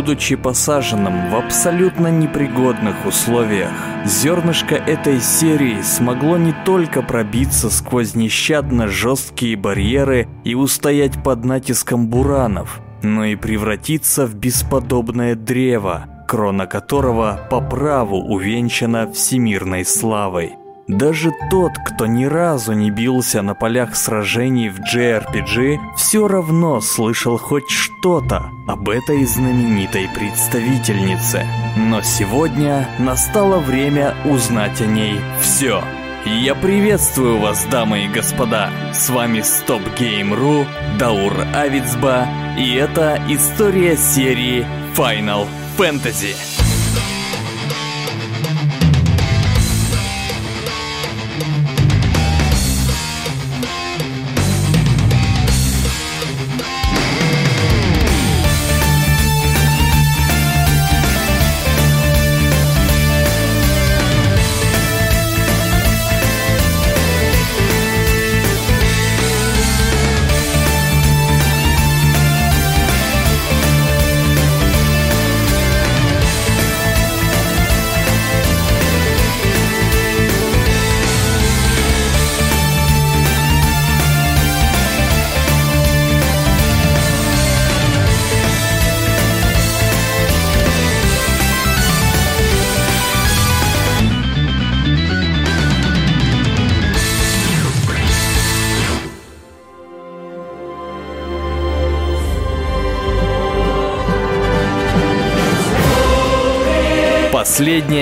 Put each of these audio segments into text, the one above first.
Будучи посаженным в абсолютно непригодных условиях, зернышко этой серии смогло не только пробиться сквозь нещадно жесткие барьеры и устоять под натиском буранов, но и превратиться в бесподобное древо, крона которого по праву увенчана всемирной славой. Даже тот, кто ни разу не бился на полях сражений в JRPG, все равно слышал хоть что-то об этой знаменитой представительнице. Но сегодня настало время узнать о ней все. Я приветствую вас, дамы и господа. С вами Stop Game.ru, Даур Авицба, и это история серии Final Fantasy.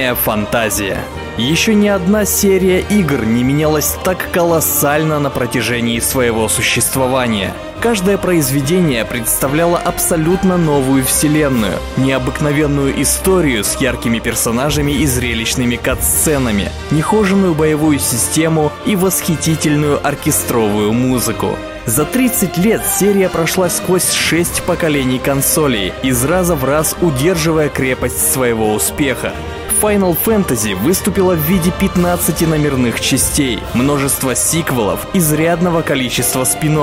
Последняя фантазия. Еще ни одна серия игр не менялась так колоссально на протяжении своего существования. Каждое произведение представляло абсолютно новую вселенную, необыкновенную историю с яркими персонажами и зрелищными кат-сценами, нехоженную боевую систему и восхитительную оркестровую музыку. За 30 лет серия прошла сквозь 6 поколений консолей, из раза в раз удерживая крепость своего успеха. Final Fantasy выступила в виде 15 номерных частей, множества сиквелов, изрядного количества спин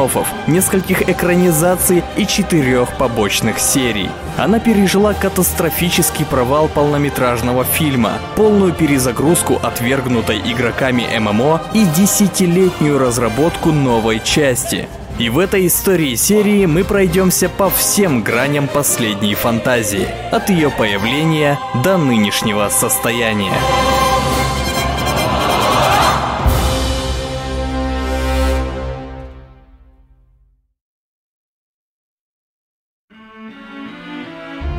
нескольких экранизаций и четырех побочных серий. Она пережила катастрофический провал полнометражного фильма, полную перезагрузку отвергнутой игроками ММО и десятилетнюю разработку новой части. И в этой истории серии мы пройдемся по всем граням последней фантазии, от ее появления до нынешнего состояния.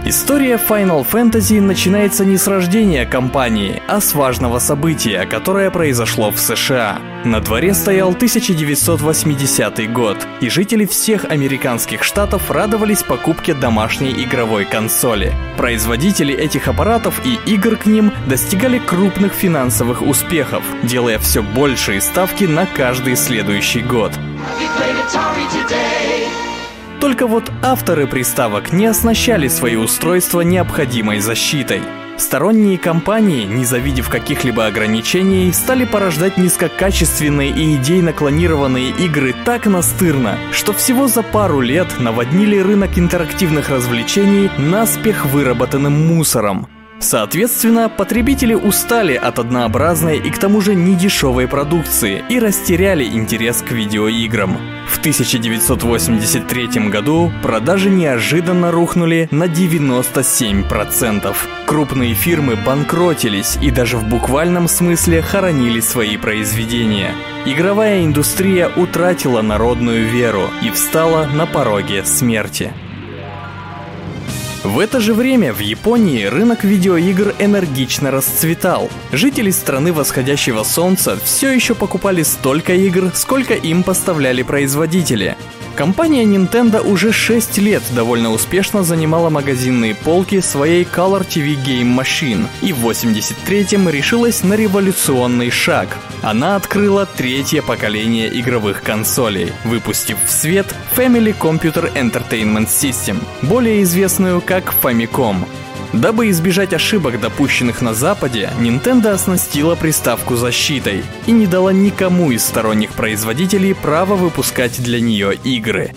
История Final Fantasy начинается не с рождения компании, а с важного события, которое произошло в США. На дворе стоял 1980 год, и жители всех американских штатов радовались покупке домашней игровой консоли. Производители этих аппаратов и игр к ним достигали крупных финансовых успехов, делая все большие ставки на каждый следующий год. Только вот авторы приставок не оснащали свои устройства необходимой защитой. Сторонние компании, не завидев каких-либо ограничений, стали порождать низкокачественные и идейно клонированные игры так настырно, что всего за пару лет наводнили рынок интерактивных развлечений наспех выработанным мусором. Соответственно, потребители устали от однообразной и к тому же недешевой продукции и растеряли интерес к видеоиграм. В 1983 году продажи неожиданно рухнули на 97%. Крупные фирмы банкротились и даже в буквальном смысле хоронили свои произведения. Игровая индустрия утратила народную веру и встала на пороге смерти. В это же время в Японии рынок видеоигр энергично расцветал. Жители страны восходящего солнца все еще покупали столько игр, сколько им поставляли производители. Компания Nintendo уже 6 лет довольно успешно занимала магазинные полки своей Color TV Game Machine и в 83-м решилась на революционный шаг. Она открыла третье поколение игровых консолей, выпустив в свет Family Computer Entertainment System, более известную как Famicom. Дабы избежать ошибок, допущенных на Западе, Nintendo оснастила приставку защитой и не дала никому из сторонних производителей права выпускать для нее игры.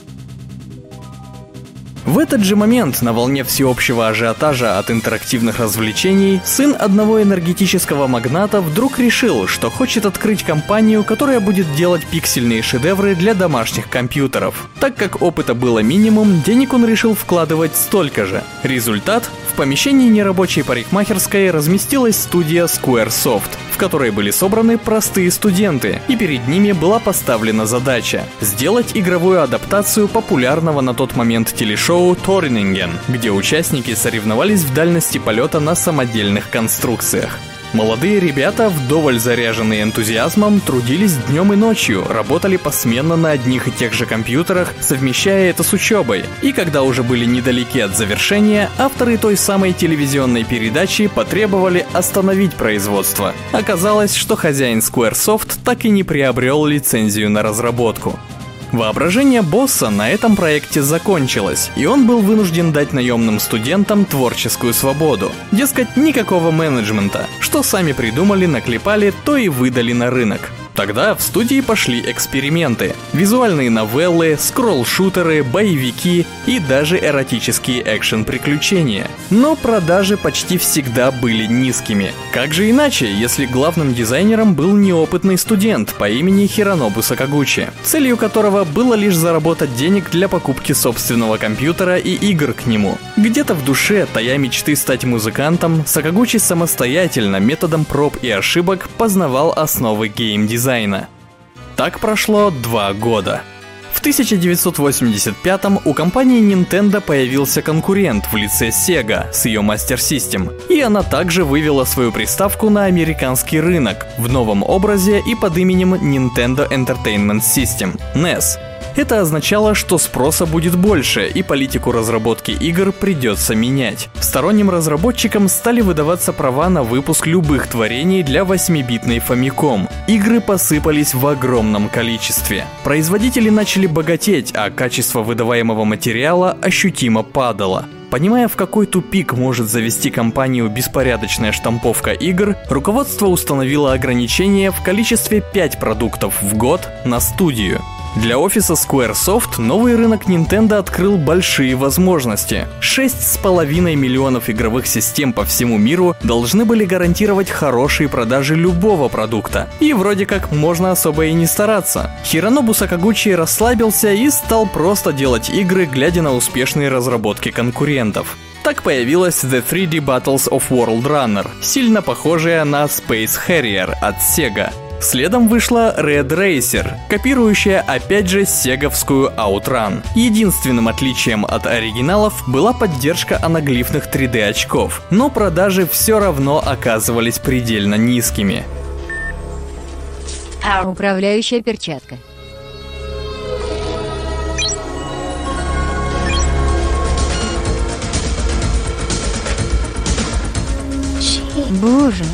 В этот же момент, на волне всеобщего ажиотажа от интерактивных развлечений, сын одного энергетического магната вдруг решил, что хочет открыть компанию, которая будет делать пиксельные шедевры для домашних компьютеров. Так как опыта было минимум, денег он решил вкладывать столько же. Результат – помещении нерабочей парикмахерской разместилась студия Squaresoft, в которой были собраны простые студенты, и перед ними была поставлена задача – сделать игровую адаптацию популярного на тот момент телешоу Торнинген, где участники соревновались в дальности полета на самодельных конструкциях. Молодые ребята, вдоволь заряженные энтузиазмом, трудились днем и ночью, работали посменно на одних и тех же компьютерах, совмещая это с учебой. И когда уже были недалеки от завершения, авторы той самой телевизионной передачи потребовали остановить производство. Оказалось, что хозяин Squaresoft так и не приобрел лицензию на разработку. Воображение босса на этом проекте закончилось, и он был вынужден дать наемным студентам творческую свободу. Дескать, никакого менеджмента. Что сами придумали, наклепали, то и выдали на рынок. Тогда в студии пошли эксперименты. Визуальные новеллы, скролл-шутеры, боевики и даже эротические экшен-приключения. Но продажи почти всегда были низкими. Как же иначе, если главным дизайнером был неопытный студент по имени Хиронобу Сакагучи, целью которого было лишь заработать денег для покупки собственного компьютера и игр к нему. Где-то в душе, тая мечты стать музыкантом, Сакагучи самостоятельно методом проб и ошибок познавал основы геймдизайна дизайна. Так прошло два года. В 1985 у компании Nintendo появился конкурент в лице Sega с ее Master System, и она также вывела свою приставку на американский рынок в новом образе и под именем Nintendo Entertainment System NES. Это означало, что спроса будет больше, и политику разработки игр придется менять. Сторонним разработчикам стали выдаваться права на выпуск любых творений для 8-битной Famicom. Игры посыпались в огромном количестве. Производители начали богатеть, а качество выдаваемого материала ощутимо падало. Понимая, в какой тупик может завести компанию беспорядочная штамповка игр, руководство установило ограничение в количестве 5 продуктов в год на студию. Для офиса Squaresoft новый рынок Nintendo открыл большие возможности. 6,5 миллионов игровых систем по всему миру должны были гарантировать хорошие продажи любого продукта. И вроде как можно особо и не стараться. Хиронобу Сакагучи расслабился и стал просто делать игры, глядя на успешные разработки конкурентов. Так появилась The 3D Battles of World Runner, сильно похожая на Space Harrier от Sega. Следом вышла Red Racer, копирующая опять же сеговскую Outrun. Единственным отличием от оригиналов была поддержка анаглифных 3D очков, но продажи все равно оказывались предельно низкими. Управляющая перчатка. Боже,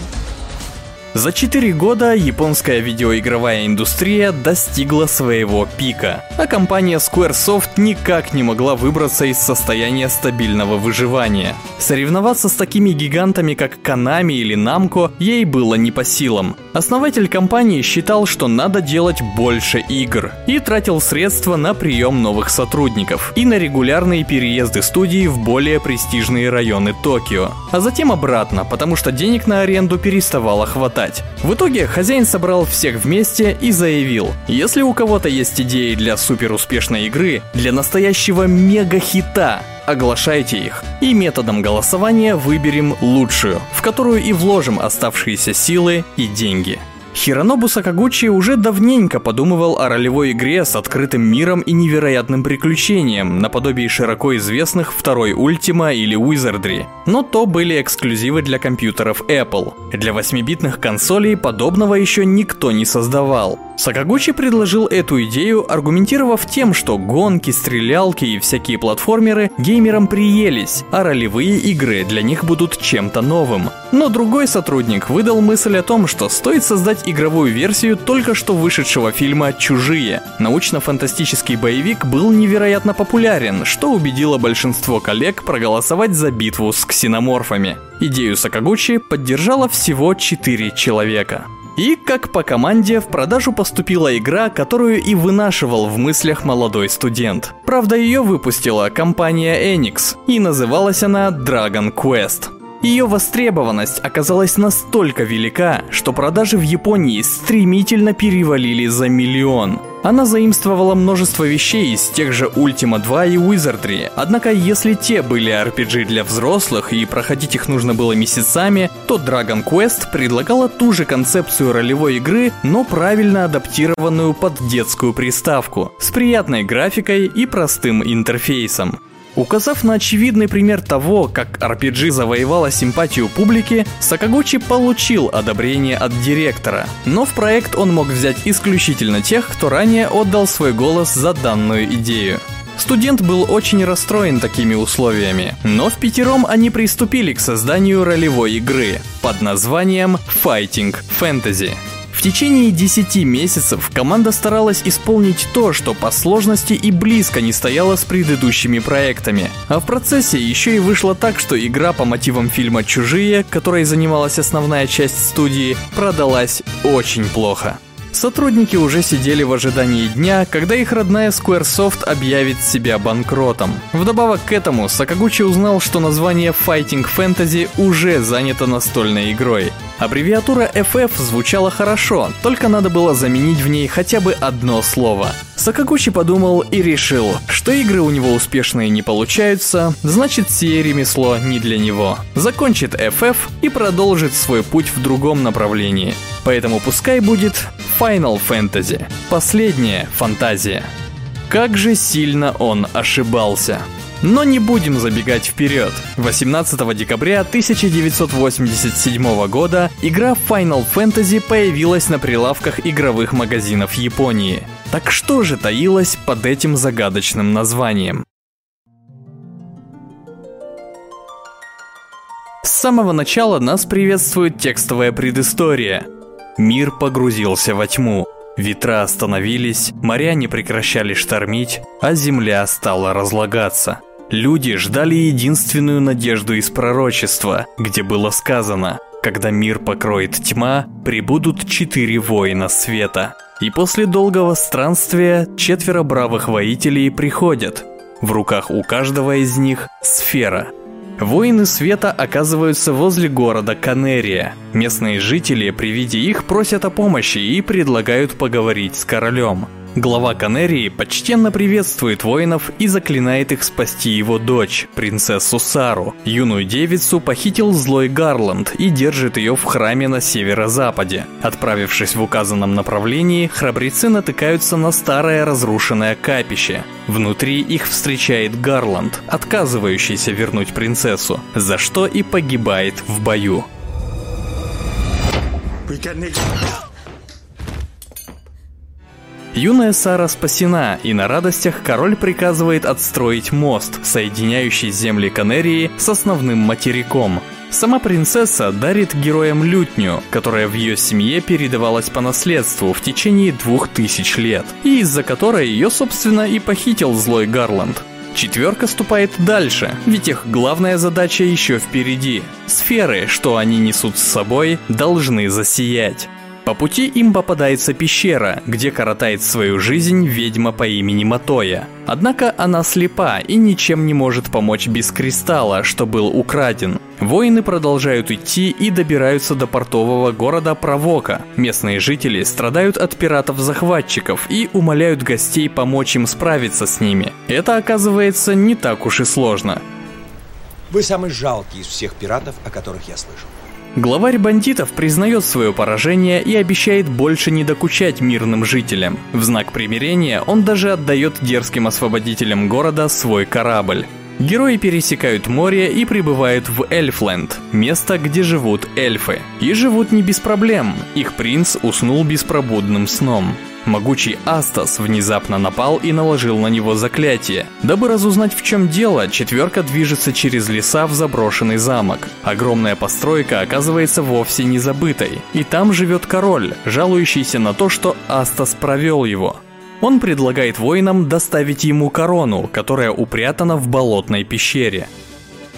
за 4 года японская видеоигровая индустрия достигла своего пика, а компания Squaresoft никак не могла выбраться из состояния стабильного выживания. Соревноваться с такими гигантами, как Konami или Namco, ей было не по силам. Основатель компании считал, что надо делать больше игр, и тратил средства на прием новых сотрудников и на регулярные переезды студии в более престижные районы Токио, а затем обратно, потому что денег на аренду переставало хватать продать. В итоге хозяин собрал всех вместе и заявил, если у кого-то есть идеи для супер успешной игры, для настоящего мега-хита, оглашайте их. И методом голосования выберем лучшую, в которую и вложим оставшиеся силы и деньги. Хиронобу Сакагучи уже давненько подумывал о ролевой игре с открытым миром и невероятным приключением, наподобие широко известных второй Ультима или Wizardry. Но то были эксклюзивы для компьютеров Apple. Для 8-битных консолей подобного еще никто не создавал. Сакагучи предложил эту идею, аргументировав тем, что гонки, стрелялки и всякие платформеры геймерам приелись, а ролевые игры для них будут чем-то новым. Но другой сотрудник выдал мысль о том, что стоит создать игровую версию только что вышедшего фильма «Чужие». Научно-фантастический боевик был невероятно популярен, что убедило большинство коллег проголосовать за битву с ксеноморфами. Идею Сакагучи поддержало всего 4 человека. И, как по команде, в продажу поступила игра, которую и вынашивал в мыслях молодой студент. Правда, ее выпустила компания Enix, и называлась она Dragon Quest. Ее востребованность оказалась настолько велика, что продажи в Японии стремительно перевалили за миллион. Она заимствовала множество вещей из тех же Ultima 2 и Wizardry, однако если те были RPG для взрослых и проходить их нужно было месяцами, то Dragon Quest предлагала ту же концепцию ролевой игры, но правильно адаптированную под детскую приставку, с приятной графикой и простым интерфейсом. Указав на очевидный пример того, как RPG завоевала симпатию публики, Сакагучи получил одобрение от директора, но в проект он мог взять исключительно тех, кто ранее отдал свой голос за данную идею. Студент был очень расстроен такими условиями, но в пятером они приступили к созданию ролевой игры под названием Fighting Fantasy. В течение 10 месяцев команда старалась исполнить то, что по сложности и близко не стояло с предыдущими проектами. А в процессе еще и вышло так, что игра по мотивам фильма «Чужие», которой занималась основная часть студии, продалась очень плохо. Сотрудники уже сидели в ожидании дня, когда их родная Squaresoft объявит себя банкротом. Вдобавок к этому, Сакагучи узнал, что название Fighting Fantasy уже занято настольной игрой. Аббревиатура FF звучала хорошо, только надо было заменить в ней хотя бы одно слово. Сакагучи подумал и решил, что игры у него успешные не получаются, значит сие ремесло не для него. Закончит FF и продолжит свой путь в другом направлении. Поэтому пускай будет Final Fantasy. Последняя фантазия. Как же сильно он ошибался. Но не будем забегать вперед. 18 декабря 1987 года игра Final Fantasy появилась на прилавках игровых магазинов Японии. Так что же таилось под этим загадочным названием? С самого начала нас приветствует текстовая предыстория. Мир погрузился во тьму. Ветра остановились, моря не прекращали штормить, а земля стала разлагаться. Люди ждали единственную надежду из пророчества, где было сказано «Когда мир покроет тьма, прибудут четыре воина света». И после долгого странствия четверо бравых воителей приходят. В руках у каждого из них сфера – Воины света оказываются возле города Канерия. Местные жители при виде их просят о помощи и предлагают поговорить с королем. Глава Канерии почтенно приветствует воинов и заклинает их спасти его дочь, принцессу Сару. Юную девицу похитил злой Гарланд и держит ее в храме на северо-западе. Отправившись в указанном направлении, храбрецы натыкаются на старое разрушенное капище. Внутри их встречает Гарланд, отказывающийся вернуть принцессу, за что и погибает в бою. Юная Сара спасена, и на радостях король приказывает отстроить мост, соединяющий земли Канерии с основным материком. Сама принцесса дарит героям лютню, которая в ее семье передавалась по наследству в течение двух тысяч лет, и из-за которой ее, собственно, и похитил злой Гарланд. Четверка ступает дальше, ведь их главная задача еще впереди. Сферы, что они несут с собой, должны засиять. По пути им попадается пещера, где коротает свою жизнь ведьма по имени Матоя. Однако она слепа и ничем не может помочь без кристалла, что был украден. Воины продолжают идти и добираются до портового города Провока. Местные жители страдают от пиратов-захватчиков и умоляют гостей помочь им справиться с ними. Это оказывается не так уж и сложно. Вы самый жалкий из всех пиратов, о которых я слышал. Главарь бандитов признает свое поражение и обещает больше не докучать мирным жителям. В знак примирения он даже отдает дерзким освободителям города свой корабль. Герои пересекают море и прибывают в Эльфленд, место, где живут эльфы. И живут не без проблем, их принц уснул беспробудным сном. Могучий Астас внезапно напал и наложил на него заклятие. Дабы разузнать в чем дело, четверка движется через леса в заброшенный замок. Огромная постройка оказывается вовсе не забытой. И там живет король, жалующийся на то, что Астас провел его. Он предлагает воинам доставить ему корону, которая упрятана в болотной пещере.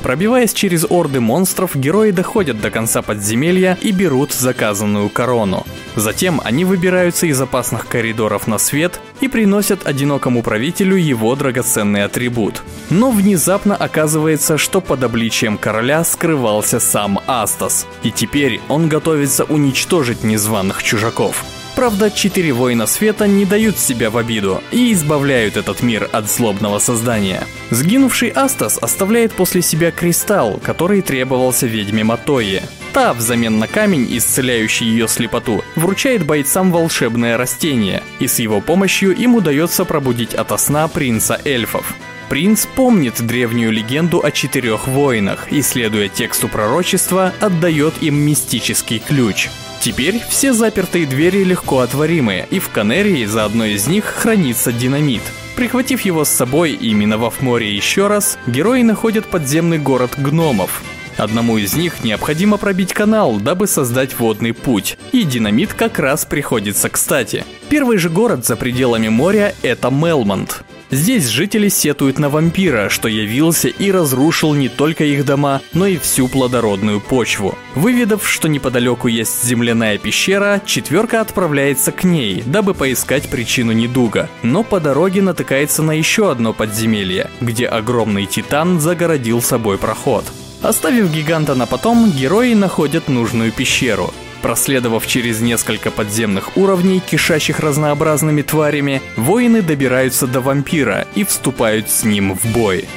Пробиваясь через орды монстров, герои доходят до конца подземелья и берут заказанную корону. Затем они выбираются из опасных коридоров на свет и приносят одинокому правителю его драгоценный атрибут. Но внезапно оказывается, что под обличием короля скрывался сам Астас, и теперь он готовится уничтожить незваных чужаков. Правда, четыре воина света не дают себя в обиду и избавляют этот мир от злобного создания. Сгинувший Астас оставляет после себя кристалл, который требовался ведьме Матойе. Та, взамен на камень, исцеляющий ее слепоту, вручает бойцам волшебное растение, и с его помощью им удается пробудить ото сна принца эльфов. Принц помнит древнюю легенду о четырех воинах и, следуя тексту пророчества, отдает им мистический ключ. Теперь все запертые двери легко отворимые, и в Канерии за одной из них хранится динамит. Прихватив его с собой и миновав море еще раз, герои находят подземный город гномов. Одному из них необходимо пробить канал, дабы создать водный путь, и динамит как раз приходится кстати. Первый же город за пределами моря – это Мелмонт. Здесь жители сетуют на вампира, что явился и разрушил не только их дома, но и всю плодородную почву. Выведав, что неподалеку есть земляная пещера, четверка отправляется к ней, дабы поискать причину недуга. Но по дороге натыкается на еще одно подземелье, где огромный титан загородил собой проход. Оставив гиганта на потом, герои находят нужную пещеру. Проследовав через несколько подземных уровней, кишащих разнообразными тварями, воины добираются до вампира и вступают с ним в бой.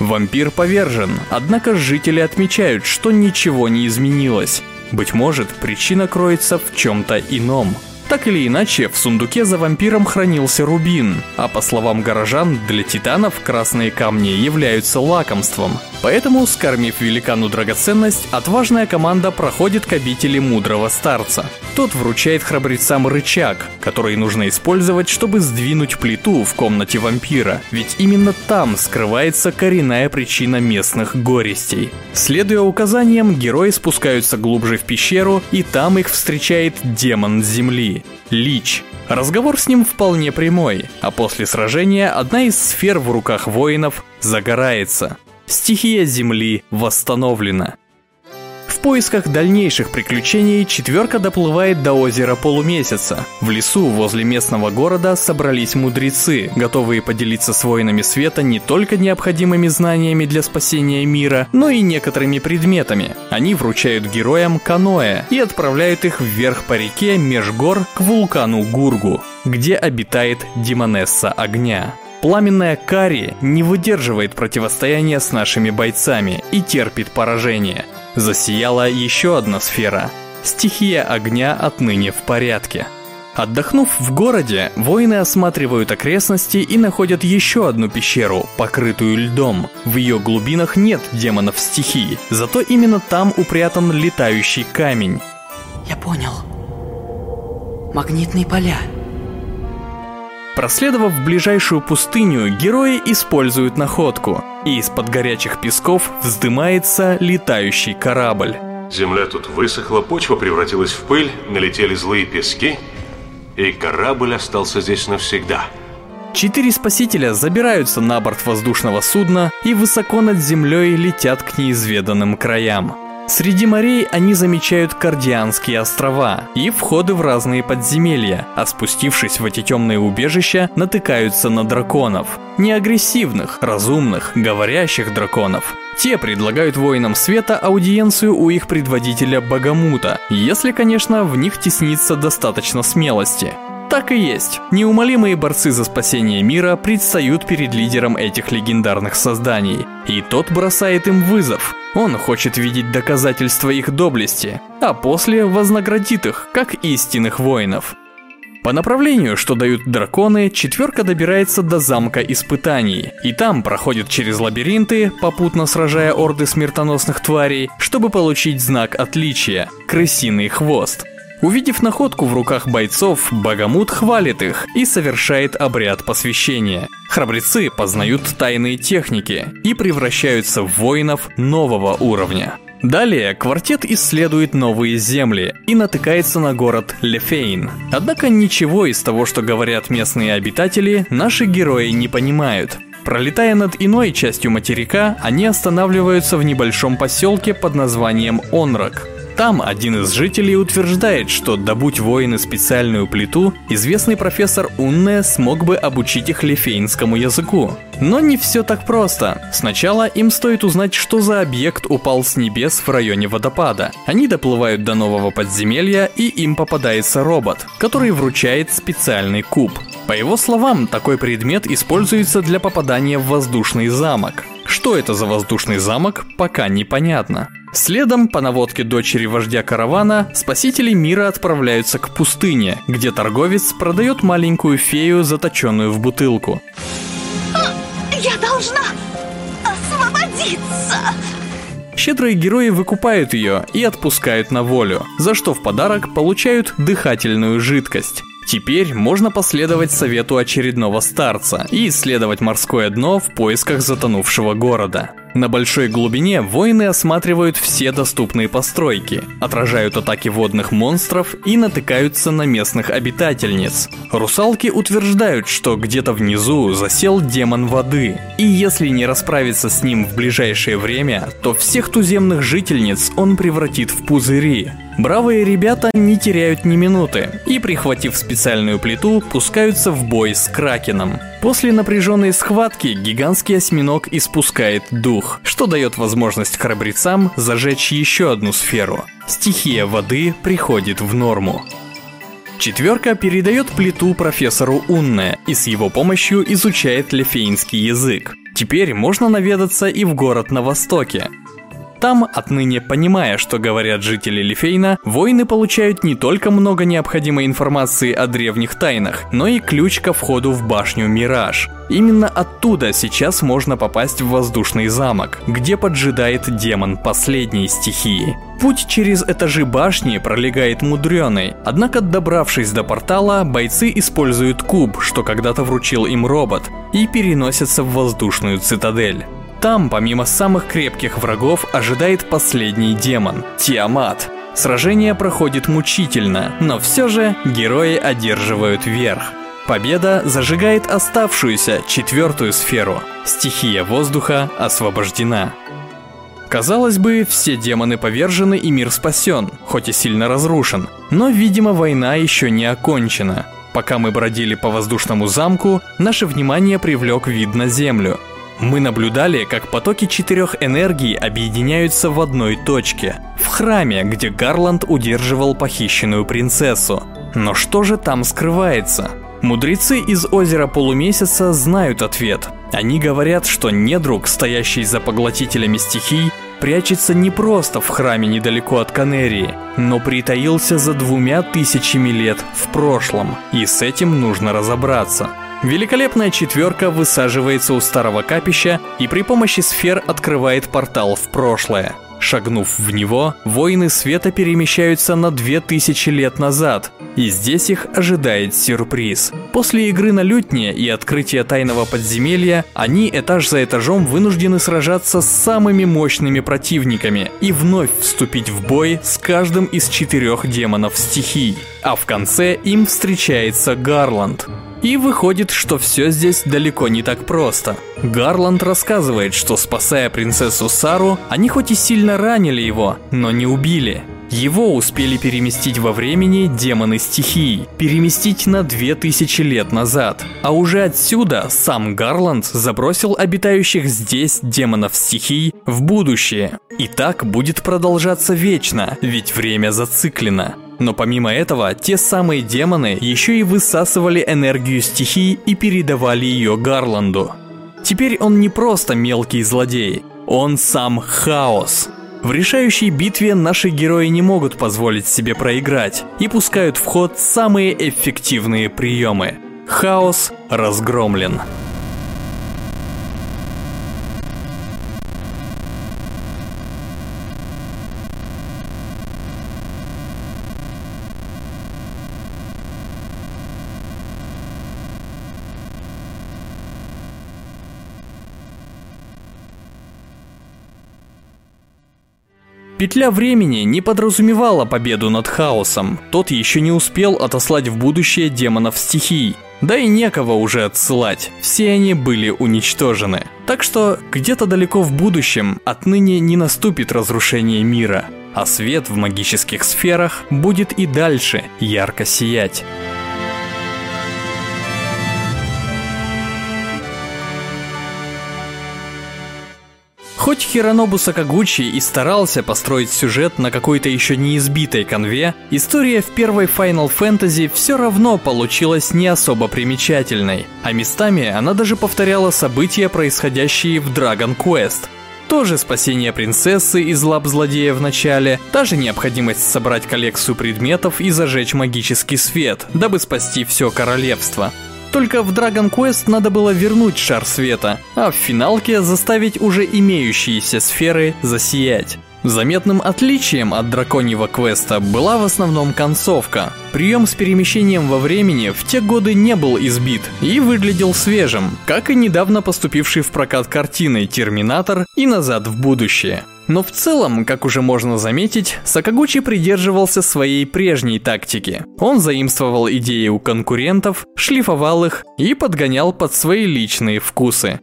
Вампир повержен, однако жители отмечают, что ничего не изменилось. Быть может, причина кроется в чем-то ином – так или иначе, в сундуке за вампиром хранился рубин, а по словам горожан, для титанов красные камни являются лакомством. Поэтому, скормив великану драгоценность, отважная команда проходит к обители мудрого старца. Тот вручает храбрецам рычаг, который нужно использовать, чтобы сдвинуть плиту в комнате вампира, ведь именно там скрывается коренная причина местных горестей. Следуя указаниям, герои спускаются глубже в пещеру, и там их встречает демон земли – Лич. Разговор с ним вполне прямой, а после сражения одна из сфер в руках воинов загорается. Стихия Земли восстановлена. В поисках дальнейших приключений четверка доплывает до озера Полумесяца. В лесу возле местного города собрались мудрецы, готовые поделиться с воинами света не только необходимыми знаниями для спасения мира, но и некоторыми предметами. Они вручают героям каноэ и отправляют их вверх по реке меж гор к вулкану Гургу, где обитает Демонесса Огня. Пламенная Кари не выдерживает противостояния с нашими бойцами и терпит поражение. Засияла еще одна сфера. Стихия огня отныне в порядке. Отдохнув в городе, воины осматривают окрестности и находят еще одну пещеру, покрытую льдом. В ее глубинах нет демонов стихии, зато именно там упрятан летающий камень. Я понял. Магнитные поля. Проследовав в ближайшую пустыню, герои используют находку, и из-под горячих песков вздымается летающий корабль. Земля тут высохла, почва превратилась в пыль, налетели злые пески, и корабль остался здесь навсегда. Четыре спасителя забираются на борт воздушного судна и высоко над землей летят к неизведанным краям. Среди морей они замечают Кардианские острова и входы в разные подземелья, а спустившись в эти темные убежища, натыкаются на драконов. Не агрессивных, разумных, говорящих драконов. Те предлагают воинам света аудиенцию у их предводителя Багамута, если, конечно, в них теснится достаточно смелости. Так и есть. Неумолимые борцы за спасение мира предстают перед лидером этих легендарных созданий. И тот бросает им вызов. Он хочет видеть доказательства их доблести, а после вознаградит их, как истинных воинов. По направлению, что дают драконы, четверка добирается до замка испытаний, и там проходит через лабиринты, попутно сражая орды смертоносных тварей, чтобы получить знак отличия – крысиный хвост – Увидев находку в руках бойцов, Багамут хвалит их и совершает обряд посвящения. Храбрецы познают тайные техники и превращаются в воинов нового уровня. Далее квартет исследует новые земли и натыкается на город Лефейн. Однако ничего из того, что говорят местные обитатели, наши герои не понимают. Пролетая над иной частью материка, они останавливаются в небольшом поселке под названием Онрак. Там один из жителей утверждает, что добудь воины специальную плиту, известный профессор Унне смог бы обучить их лифейнскому языку. Но не все так просто. Сначала им стоит узнать, что за объект упал с небес в районе водопада. Они доплывают до нового подземелья, и им попадается робот, который вручает специальный куб. По его словам, такой предмет используется для попадания в воздушный замок. Что это за воздушный замок, пока непонятно. Следом, по наводке дочери вождя каравана, спасители мира отправляются к пустыне, где торговец продает маленькую фею, заточенную в бутылку. Я должна освободиться! Щедрые герои выкупают ее и отпускают на волю, за что в подарок получают дыхательную жидкость. Теперь можно последовать совету очередного старца и исследовать морское дно в поисках затонувшего города. На большой глубине воины осматривают все доступные постройки, отражают атаки водных монстров и натыкаются на местных обитательниц. Русалки утверждают, что где-то внизу засел демон воды, и если не расправиться с ним в ближайшее время, то всех туземных жительниц он превратит в пузыри. Бравые ребята не теряют ни минуты и, прихватив специальную плиту, пускаются в бой с Кракеном. После напряженной схватки гигантский осьминог испускает дух, что дает возможность храбрецам зажечь еще одну сферу. Стихия воды приходит в норму. Четверка передает плиту профессору Унне и с его помощью изучает лефейнский язык. Теперь можно наведаться и в город на востоке. Там, отныне понимая, что говорят жители Лифейна, воины получают не только много необходимой информации о древних тайнах, но и ключ ко входу в башню Мираж. Именно оттуда сейчас можно попасть в воздушный замок, где поджидает демон последней стихии. Путь через этажи башни пролегает мудреный, однако добравшись до портала, бойцы используют куб, что когда-то вручил им робот, и переносятся в воздушную цитадель. Там, помимо самых крепких врагов, ожидает последний демон – Тиамат. Сражение проходит мучительно, но все же герои одерживают верх. Победа зажигает оставшуюся четвертую сферу. Стихия воздуха освобождена. Казалось бы, все демоны повержены и мир спасен, хоть и сильно разрушен. Но, видимо, война еще не окончена. Пока мы бродили по воздушному замку, наше внимание привлек вид на Землю. Мы наблюдали, как потоки четырех энергий объединяются в одной точке, в храме, где Гарланд удерживал похищенную принцессу. Но что же там скрывается? Мудрецы из озера Полумесяца знают ответ. Они говорят, что недруг, стоящий за поглотителями стихий, прячется не просто в храме недалеко от Канерии, но притаился за двумя тысячами лет в прошлом, и с этим нужно разобраться. Великолепная четверка высаживается у старого капища и при помощи сфер открывает портал в прошлое. Шагнув в него, воины света перемещаются на 2000 лет назад, и здесь их ожидает сюрприз. После игры на лютне и открытия тайного подземелья, они этаж за этажом вынуждены сражаться с самыми мощными противниками и вновь вступить в бой с каждым из четырех демонов стихий. А в конце им встречается Гарланд, и выходит, что все здесь далеко не так просто. Гарланд рассказывает, что спасая принцессу Сару, они хоть и сильно ранили его, но не убили. Его успели переместить во времени демоны стихии, переместить на 2000 лет назад. А уже отсюда сам Гарланд забросил обитающих здесь демонов стихий в будущее. И так будет продолжаться вечно, ведь время зациклено. Но помимо этого, те самые демоны еще и высасывали энергию стихий и передавали ее Гарланду. Теперь он не просто мелкий злодей, он сам хаос. В решающей битве наши герои не могут позволить себе проиграть и пускают в ход самые эффективные приемы. Хаос разгромлен. Петля времени не подразумевала победу над хаосом. Тот еще не успел отослать в будущее демонов стихий. Да и некого уже отсылать, все они были уничтожены. Так что где-то далеко в будущем отныне не наступит разрушение мира, а свет в магических сферах будет и дальше ярко сиять. Хоть Хиронобу Сакагучи и старался построить сюжет на какой-то еще не избитой конве, история в первой Final Fantasy все равно получилась не особо примечательной, а местами она даже повторяла события, происходящие в Dragon Quest. Тоже спасение принцессы из лап злодея в начале, та же необходимость собрать коллекцию предметов и зажечь магический свет, дабы спасти все королевство. Только в Dragon Quest надо было вернуть шар света, а в финалке заставить уже имеющиеся сферы засиять. Заметным отличием от драконьего квеста была в основном концовка. Прием с перемещением во времени в те годы не был избит и выглядел свежим, как и недавно поступивший в прокат картины «Терминатор» и «Назад в будущее». Но в целом, как уже можно заметить, Сакагучи придерживался своей прежней тактики. Он заимствовал идеи у конкурентов, шлифовал их и подгонял под свои личные вкусы.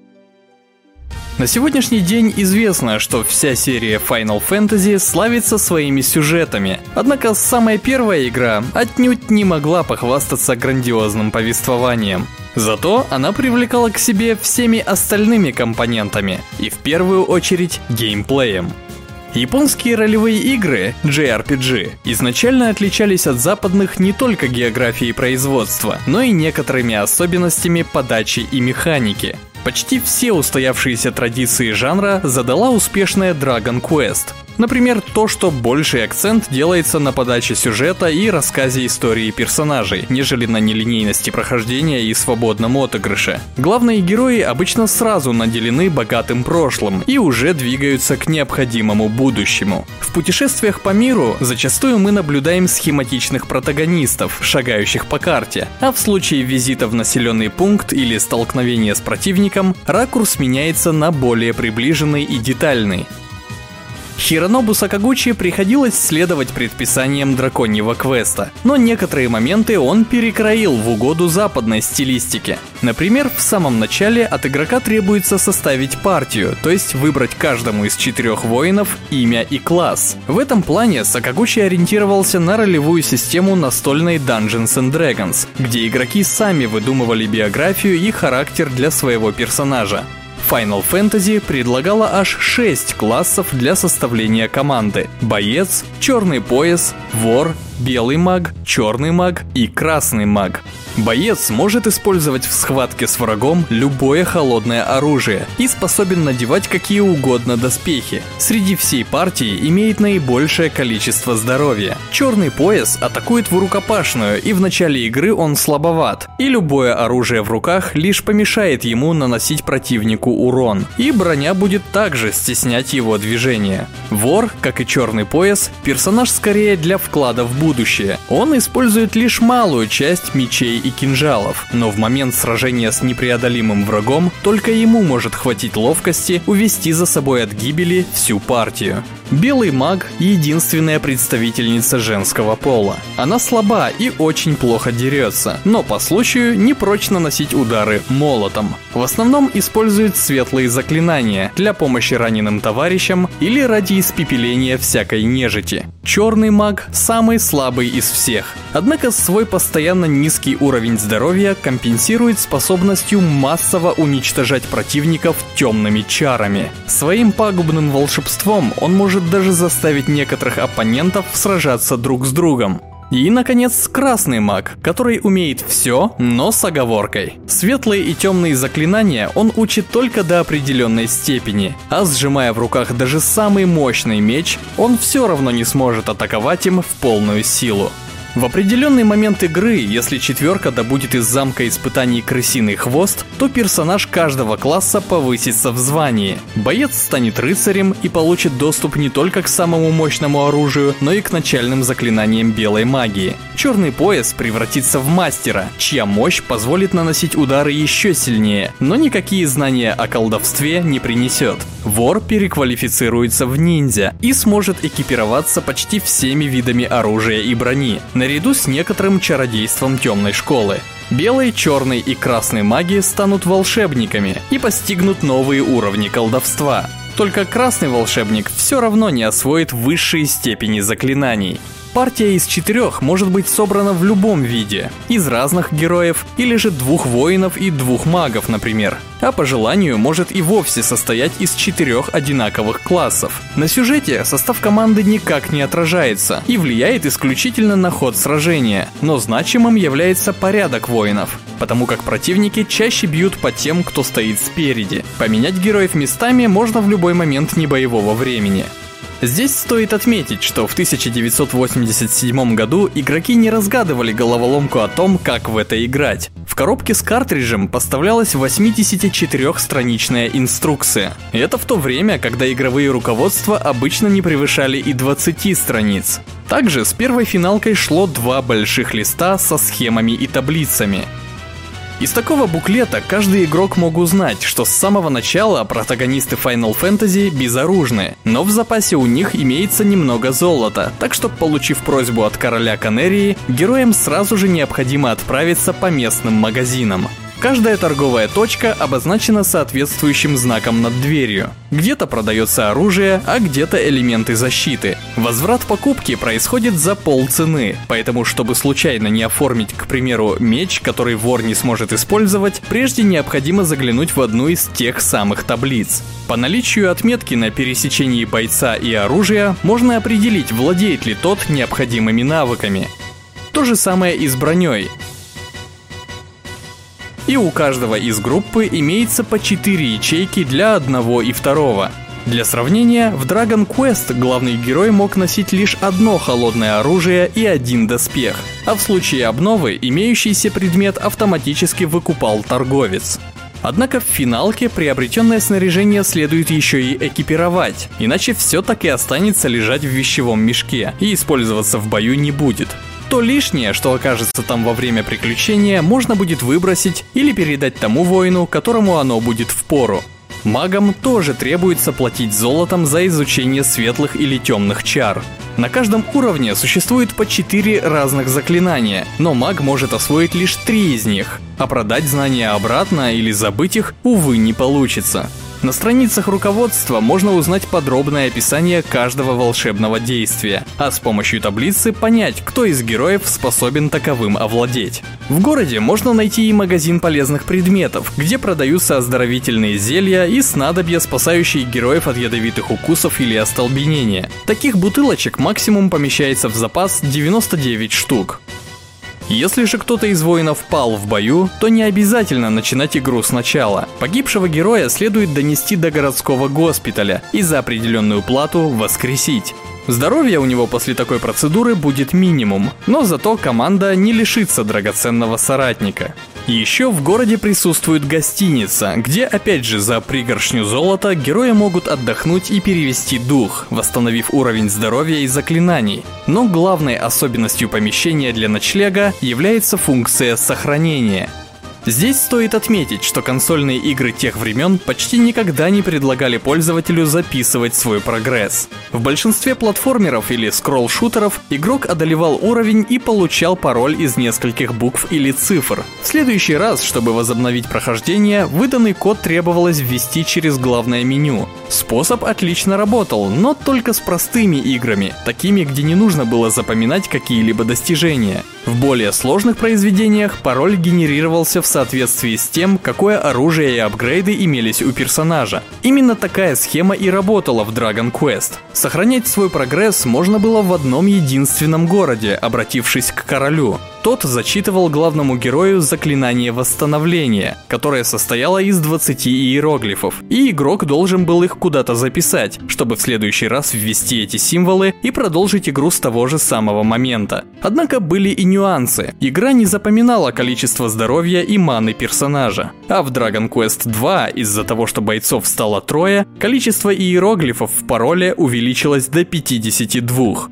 На сегодняшний день известно, что вся серия Final Fantasy славится своими сюжетами. Однако самая первая игра отнюдь не могла похвастаться грандиозным повествованием. Зато она привлекала к себе всеми остальными компонентами, и в первую очередь геймплеем. Японские ролевые игры, JRPG, изначально отличались от западных не только географией производства, но и некоторыми особенностями подачи и механики. Почти все устоявшиеся традиции жанра задала успешная Dragon Quest. Например, то, что больший акцент делается на подаче сюжета и рассказе истории персонажей, нежели на нелинейности прохождения и свободном отыгрыше. Главные герои обычно сразу наделены богатым прошлым и уже двигаются к необходимому будущему. В путешествиях по миру зачастую мы наблюдаем схематичных протагонистов, шагающих по карте, а в случае визита в населенный пункт или столкновения с противником, ракурс меняется на более приближенный и детальный. Хиронобу Сакагучи приходилось следовать предписаниям драконьего квеста, но некоторые моменты он перекроил в угоду западной стилистике. Например, в самом начале от игрока требуется составить партию, то есть выбрать каждому из четырех воинов имя и класс. В этом плане Сакагучи ориентировался на ролевую систему настольной Dungeons and Dragons, где игроки сами выдумывали биографию и характер для своего персонажа. Final Fantasy предлагала аж 6 классов для составления команды. Боец, черный пояс, вор, белый маг, черный маг и красный маг. Боец может использовать в схватке с врагом любое холодное оружие и способен надевать какие угодно доспехи. Среди всей партии имеет наибольшее количество здоровья. Черный пояс атакует в рукопашную, и в начале игры он слабоват, и любое оружие в руках лишь помешает ему наносить противнику урон, и броня будет также стеснять его движение. Вор, как и черный пояс, персонаж скорее для вклада в будущее. Он использует лишь малую часть мечей и кинжалов, но в момент сражения с непреодолимым врагом только ему может хватить ловкости увести за собой от гибели всю партию. Белый маг – единственная представительница женского пола. Она слаба и очень плохо дерется, но по случаю не прочь наносить удары молотом. В основном использует светлые заклинания для помощи раненым товарищам или ради испепеления всякой нежити. Черный маг – самый слабый из всех, однако свой постоянно низкий уровень здоровья компенсирует способностью массово уничтожать противников темными чарами. Своим пагубным волшебством он может может даже заставить некоторых оппонентов сражаться друг с другом. И, наконец, красный маг, который умеет все, но с оговоркой. Светлые и темные заклинания он учит только до определенной степени, а сжимая в руках даже самый мощный меч, он все равно не сможет атаковать им в полную силу. В определенный момент игры, если четверка добудет из замка испытаний крысиный хвост, то персонаж каждого класса повысится в звании. Боец станет рыцарем и получит доступ не только к самому мощному оружию, но и к начальным заклинаниям белой магии. Черный пояс превратится в мастера, чья мощь позволит наносить удары еще сильнее, но никакие знания о колдовстве не принесет. Вор переквалифицируется в ниндзя и сможет экипироваться почти всеми видами оружия и брони наряду с некоторым чародейством темной школы. Белый, черный и красный маги станут волшебниками и постигнут новые уровни колдовства. Только красный волшебник все равно не освоит высшие степени заклинаний. Партия из четырех может быть собрана в любом виде, из разных героев или же двух воинов и двух магов, например. А по желанию может и вовсе состоять из четырех одинаковых классов. На сюжете состав команды никак не отражается и влияет исключительно на ход сражения, но значимым является порядок воинов, потому как противники чаще бьют по тем, кто стоит спереди. Поменять героев местами можно в любой момент небоевого времени. Здесь стоит отметить, что в 1987 году игроки не разгадывали головоломку о том, как в это играть. В коробке с картриджем поставлялась 84-страничная инструкция. И это в то время, когда игровые руководства обычно не превышали и 20 страниц. Также с первой финалкой шло два больших листа со схемами и таблицами. Из такого буклета каждый игрок мог узнать, что с самого начала протагонисты Final Fantasy безоружны, но в запасе у них имеется немного золота, так что, получив просьбу от короля Канерии, героям сразу же необходимо отправиться по местным магазинам. Каждая торговая точка обозначена соответствующим знаком над дверью. Где-то продается оружие, а где-то элементы защиты. Возврат покупки происходит за полцены, поэтому чтобы случайно не оформить, к примеру, меч, который вор не сможет использовать, прежде необходимо заглянуть в одну из тех самых таблиц. По наличию отметки на пересечении бойца и оружия можно определить, владеет ли тот необходимыми навыками. То же самое и с броней и у каждого из группы имеется по 4 ячейки для одного и второго. Для сравнения, в Dragon Quest главный герой мог носить лишь одно холодное оружие и один доспех, а в случае обновы имеющийся предмет автоматически выкупал торговец. Однако в финалке приобретенное снаряжение следует еще и экипировать, иначе все так и останется лежать в вещевом мешке и использоваться в бою не будет. То лишнее, что окажется там во время приключения, можно будет выбросить или передать тому воину, которому оно будет в пору. Магам тоже требуется платить золотом за изучение светлых или темных чар. На каждом уровне существует по 4 разных заклинания, но маг может освоить лишь 3 из них, а продать знания обратно или забыть их, увы, не получится. На страницах руководства можно узнать подробное описание каждого волшебного действия, а с помощью таблицы понять, кто из героев способен таковым овладеть. В городе можно найти и магазин полезных предметов, где продаются оздоровительные зелья и снадобья, спасающие героев от ядовитых укусов или остолбенения. Таких бутылочек максимум помещается в запас 99 штук. Если же кто-то из воинов пал в бою, то не обязательно начинать игру сначала. Погибшего героя следует донести до городского госпиталя и за определенную плату воскресить. Здоровья у него после такой процедуры будет минимум, но зато команда не лишится драгоценного соратника. Еще в городе присутствует гостиница, где опять же за пригоршню золота герои могут отдохнуть и перевести дух, восстановив уровень здоровья и заклинаний. Но главной особенностью помещения для ночлега является функция сохранения – Здесь стоит отметить, что консольные игры тех времен почти никогда не предлагали пользователю записывать свой прогресс. В большинстве платформеров или скролл-шутеров игрок одолевал уровень и получал пароль из нескольких букв или цифр. В следующий раз, чтобы возобновить прохождение, выданный код требовалось ввести через главное меню. Способ отлично работал, но только с простыми играми, такими, где не нужно было запоминать какие-либо достижения. В более сложных произведениях пароль генерировался в соответствии с тем, какое оружие и апгрейды имелись у персонажа. Именно такая схема и работала в Dragon Quest. Сохранять свой прогресс можно было в одном единственном городе, обратившись к королю. тот зачитывал главному герою заклинание восстановления, которое состояло из 20 иероглифов, и игрок должен был их куда-то записать, чтобы в следующий раз ввести эти символы и продолжить игру с того же самого момента. Однако были и нюансы. Игра не запоминала количество здоровья и маны персонажа. А в Dragon Quest 2 из-за того, что бойцов стало трое, количество иероглифов в пароле увеличилось до 52.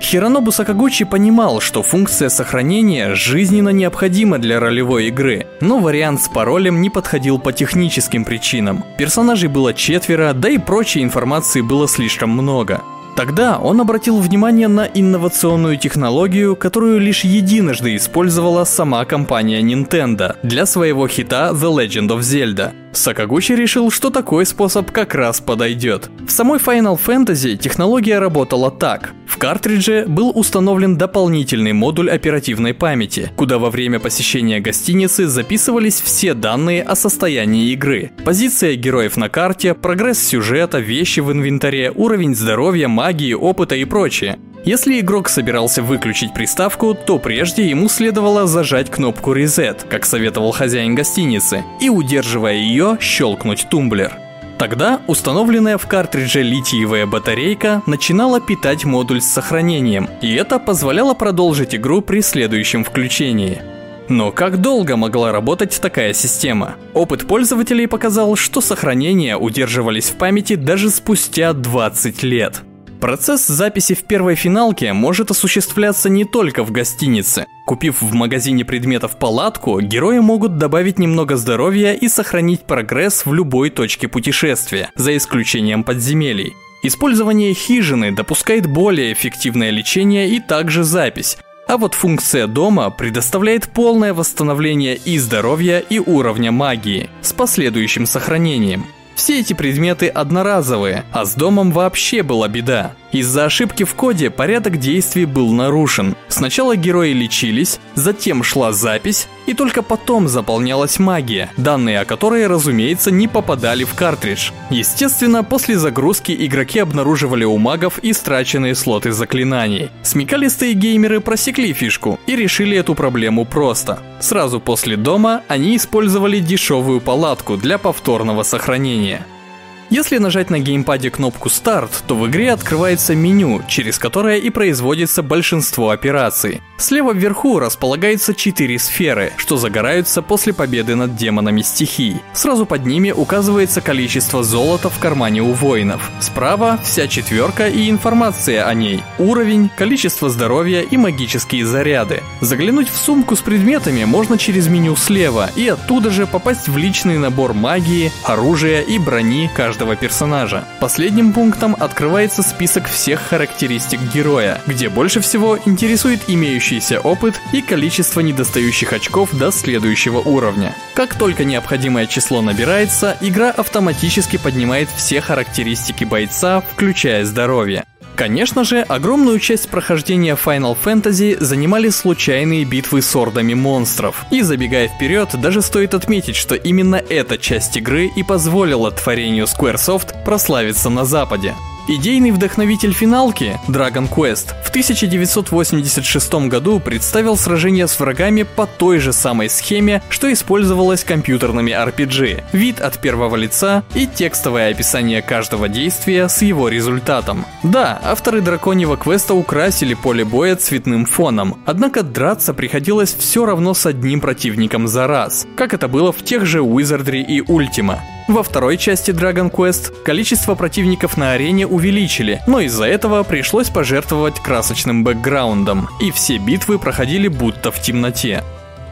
Хиронобу Сакагучи понимал, что функция сохранения жизненно необходима для ролевой игры, но вариант с паролем не подходил по техническим причинам. Персонажей было четверо, да и прочей информации было слишком много. Тогда он обратил внимание на инновационную технологию, которую лишь единожды использовала сама компания Nintendo для своего хита The Legend of Zelda. Сакагучи решил, что такой способ как раз подойдет. В самой Final Fantasy технология работала так. В картридже был установлен дополнительный модуль оперативной памяти, куда во время посещения гостиницы записывались все данные о состоянии игры. Позиция героев на карте, прогресс сюжета, вещи в инвентаре, уровень здоровья, магии, опыта и прочее. Если игрок собирался выключить приставку, то прежде ему следовало зажать кнопку Reset, как советовал хозяин гостиницы, и удерживая ее, щелкнуть тумблер. Тогда установленная в картридже литиевая батарейка начинала питать модуль с сохранением, и это позволяло продолжить игру при следующем включении. Но как долго могла работать такая система? Опыт пользователей показал, что сохранения удерживались в памяти даже спустя 20 лет. Процесс записи в первой финалке может осуществляться не только в гостинице. Купив в магазине предметов палатку, герои могут добавить немного здоровья и сохранить прогресс в любой точке путешествия, за исключением подземелий. Использование хижины допускает более эффективное лечение и также запись, а вот функция дома предоставляет полное восстановление и здоровья, и уровня магии, с последующим сохранением. Все эти предметы одноразовые, а с домом вообще была беда. Из-за ошибки в коде порядок действий был нарушен. Сначала герои лечились, затем шла запись, и только потом заполнялась магия, данные о которой, разумеется, не попадали в картридж. Естественно, после загрузки игроки обнаруживали у магов истраченные слоты заклинаний. Смекалистые геймеры просекли фишку и решили эту проблему просто. Сразу после дома они использовали дешевую палатку для повторного сохранения свидания. Если нажать на геймпаде кнопку «Старт», то в игре открывается меню, через которое и производится большинство операций. Слева вверху располагаются четыре сферы, что загораются после победы над демонами стихий. Сразу под ними указывается количество золота в кармане у воинов. Справа вся четверка и информация о ней, уровень, количество здоровья и магические заряды. Заглянуть в сумку с предметами можно через меню слева и оттуда же попасть в личный набор магии, оружия и брони каждого каждого персонажа. Последним пунктом открывается список всех характеристик героя, где больше всего интересует имеющийся опыт и количество недостающих очков до следующего уровня. Как только необходимое число набирается, игра автоматически поднимает все характеристики бойца, включая здоровье. Конечно же, огромную часть прохождения Final Fantasy занимали случайные битвы с ордами монстров. И забегая вперед, даже стоит отметить, что именно эта часть игры и позволила творению Squaresoft прославиться на Западе. Идейный вдохновитель финалки, Dragon Quest, в 1986 году представил сражение с врагами по той же самой схеме, что использовалось компьютерными RPG. Вид от первого лица и текстовое описание каждого действия с его результатом. Да, авторы драконьего квеста украсили поле боя цветным фоном, однако драться приходилось все равно с одним противником за раз, как это было в тех же Wizardry и Ultima. Во второй части Dragon Quest количество противников на арене увеличили, но из-за этого пришлось пожертвовать красочным бэкграундом, и все битвы проходили будто в темноте.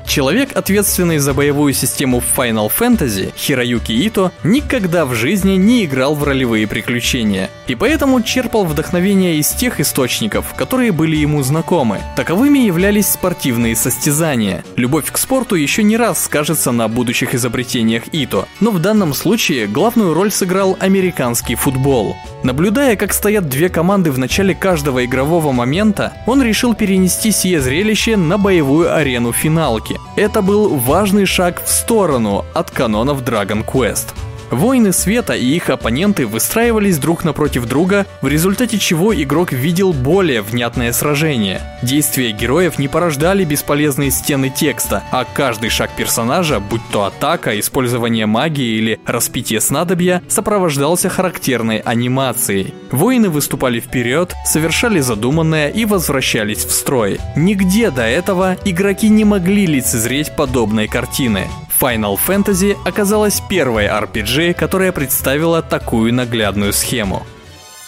Человек, ответственный за боевую систему в Final Fantasy, Хироюки Ито, никогда в жизни не играл в ролевые приключения, и поэтому черпал вдохновение из тех источников, которые были ему знакомы. Таковыми являлись спортивные состязания. Любовь к спорту еще не раз скажется на будущих изобретениях Ито, но в данном случае главную роль сыграл американский футбол. Наблюдая, как стоят две команды в начале каждого игрового момента, он решил перенести сие зрелище на боевую арену финалки. Это был важный шаг в сторону от канонов Dragon Quest. Воины света и их оппоненты выстраивались друг напротив друга, в результате чего игрок видел более внятное сражение. Действия героев не порождали бесполезные стены текста, а каждый шаг персонажа, будь то атака, использование магии или распитие снадобья, сопровождался характерной анимацией. Воины выступали вперед, совершали задуманное и возвращались в строй. Нигде до этого игроки не могли лицезреть подобной картины. Final Fantasy оказалась первой RPG, которая представила такую наглядную схему.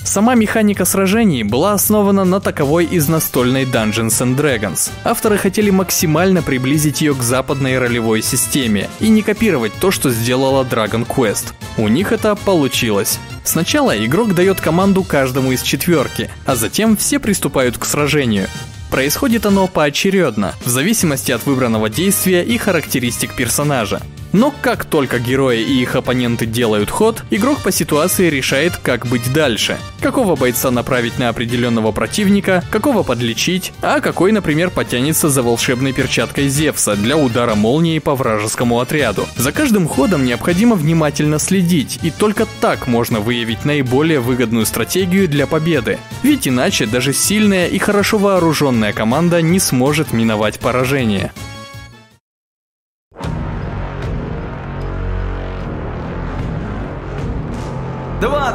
Сама механика сражений была основана на таковой из настольной Dungeons and Dragons. Авторы хотели максимально приблизить ее к западной ролевой системе и не копировать то, что сделала Dragon Quest. У них это получилось. Сначала игрок дает команду каждому из четверки, а затем все приступают к сражению. Происходит оно поочередно, в зависимости от выбранного действия и характеристик персонажа. Но как только герои и их оппоненты делают ход, игрок по ситуации решает, как быть дальше. Какого бойца направить на определенного противника, какого подлечить, а какой, например, потянется за волшебной перчаткой Зевса для удара молнии по вражескому отряду. За каждым ходом необходимо внимательно следить, и только так можно выявить наиболее выгодную стратегию для победы. Ведь иначе даже сильная и хорошо вооруженная команда не сможет миновать поражение.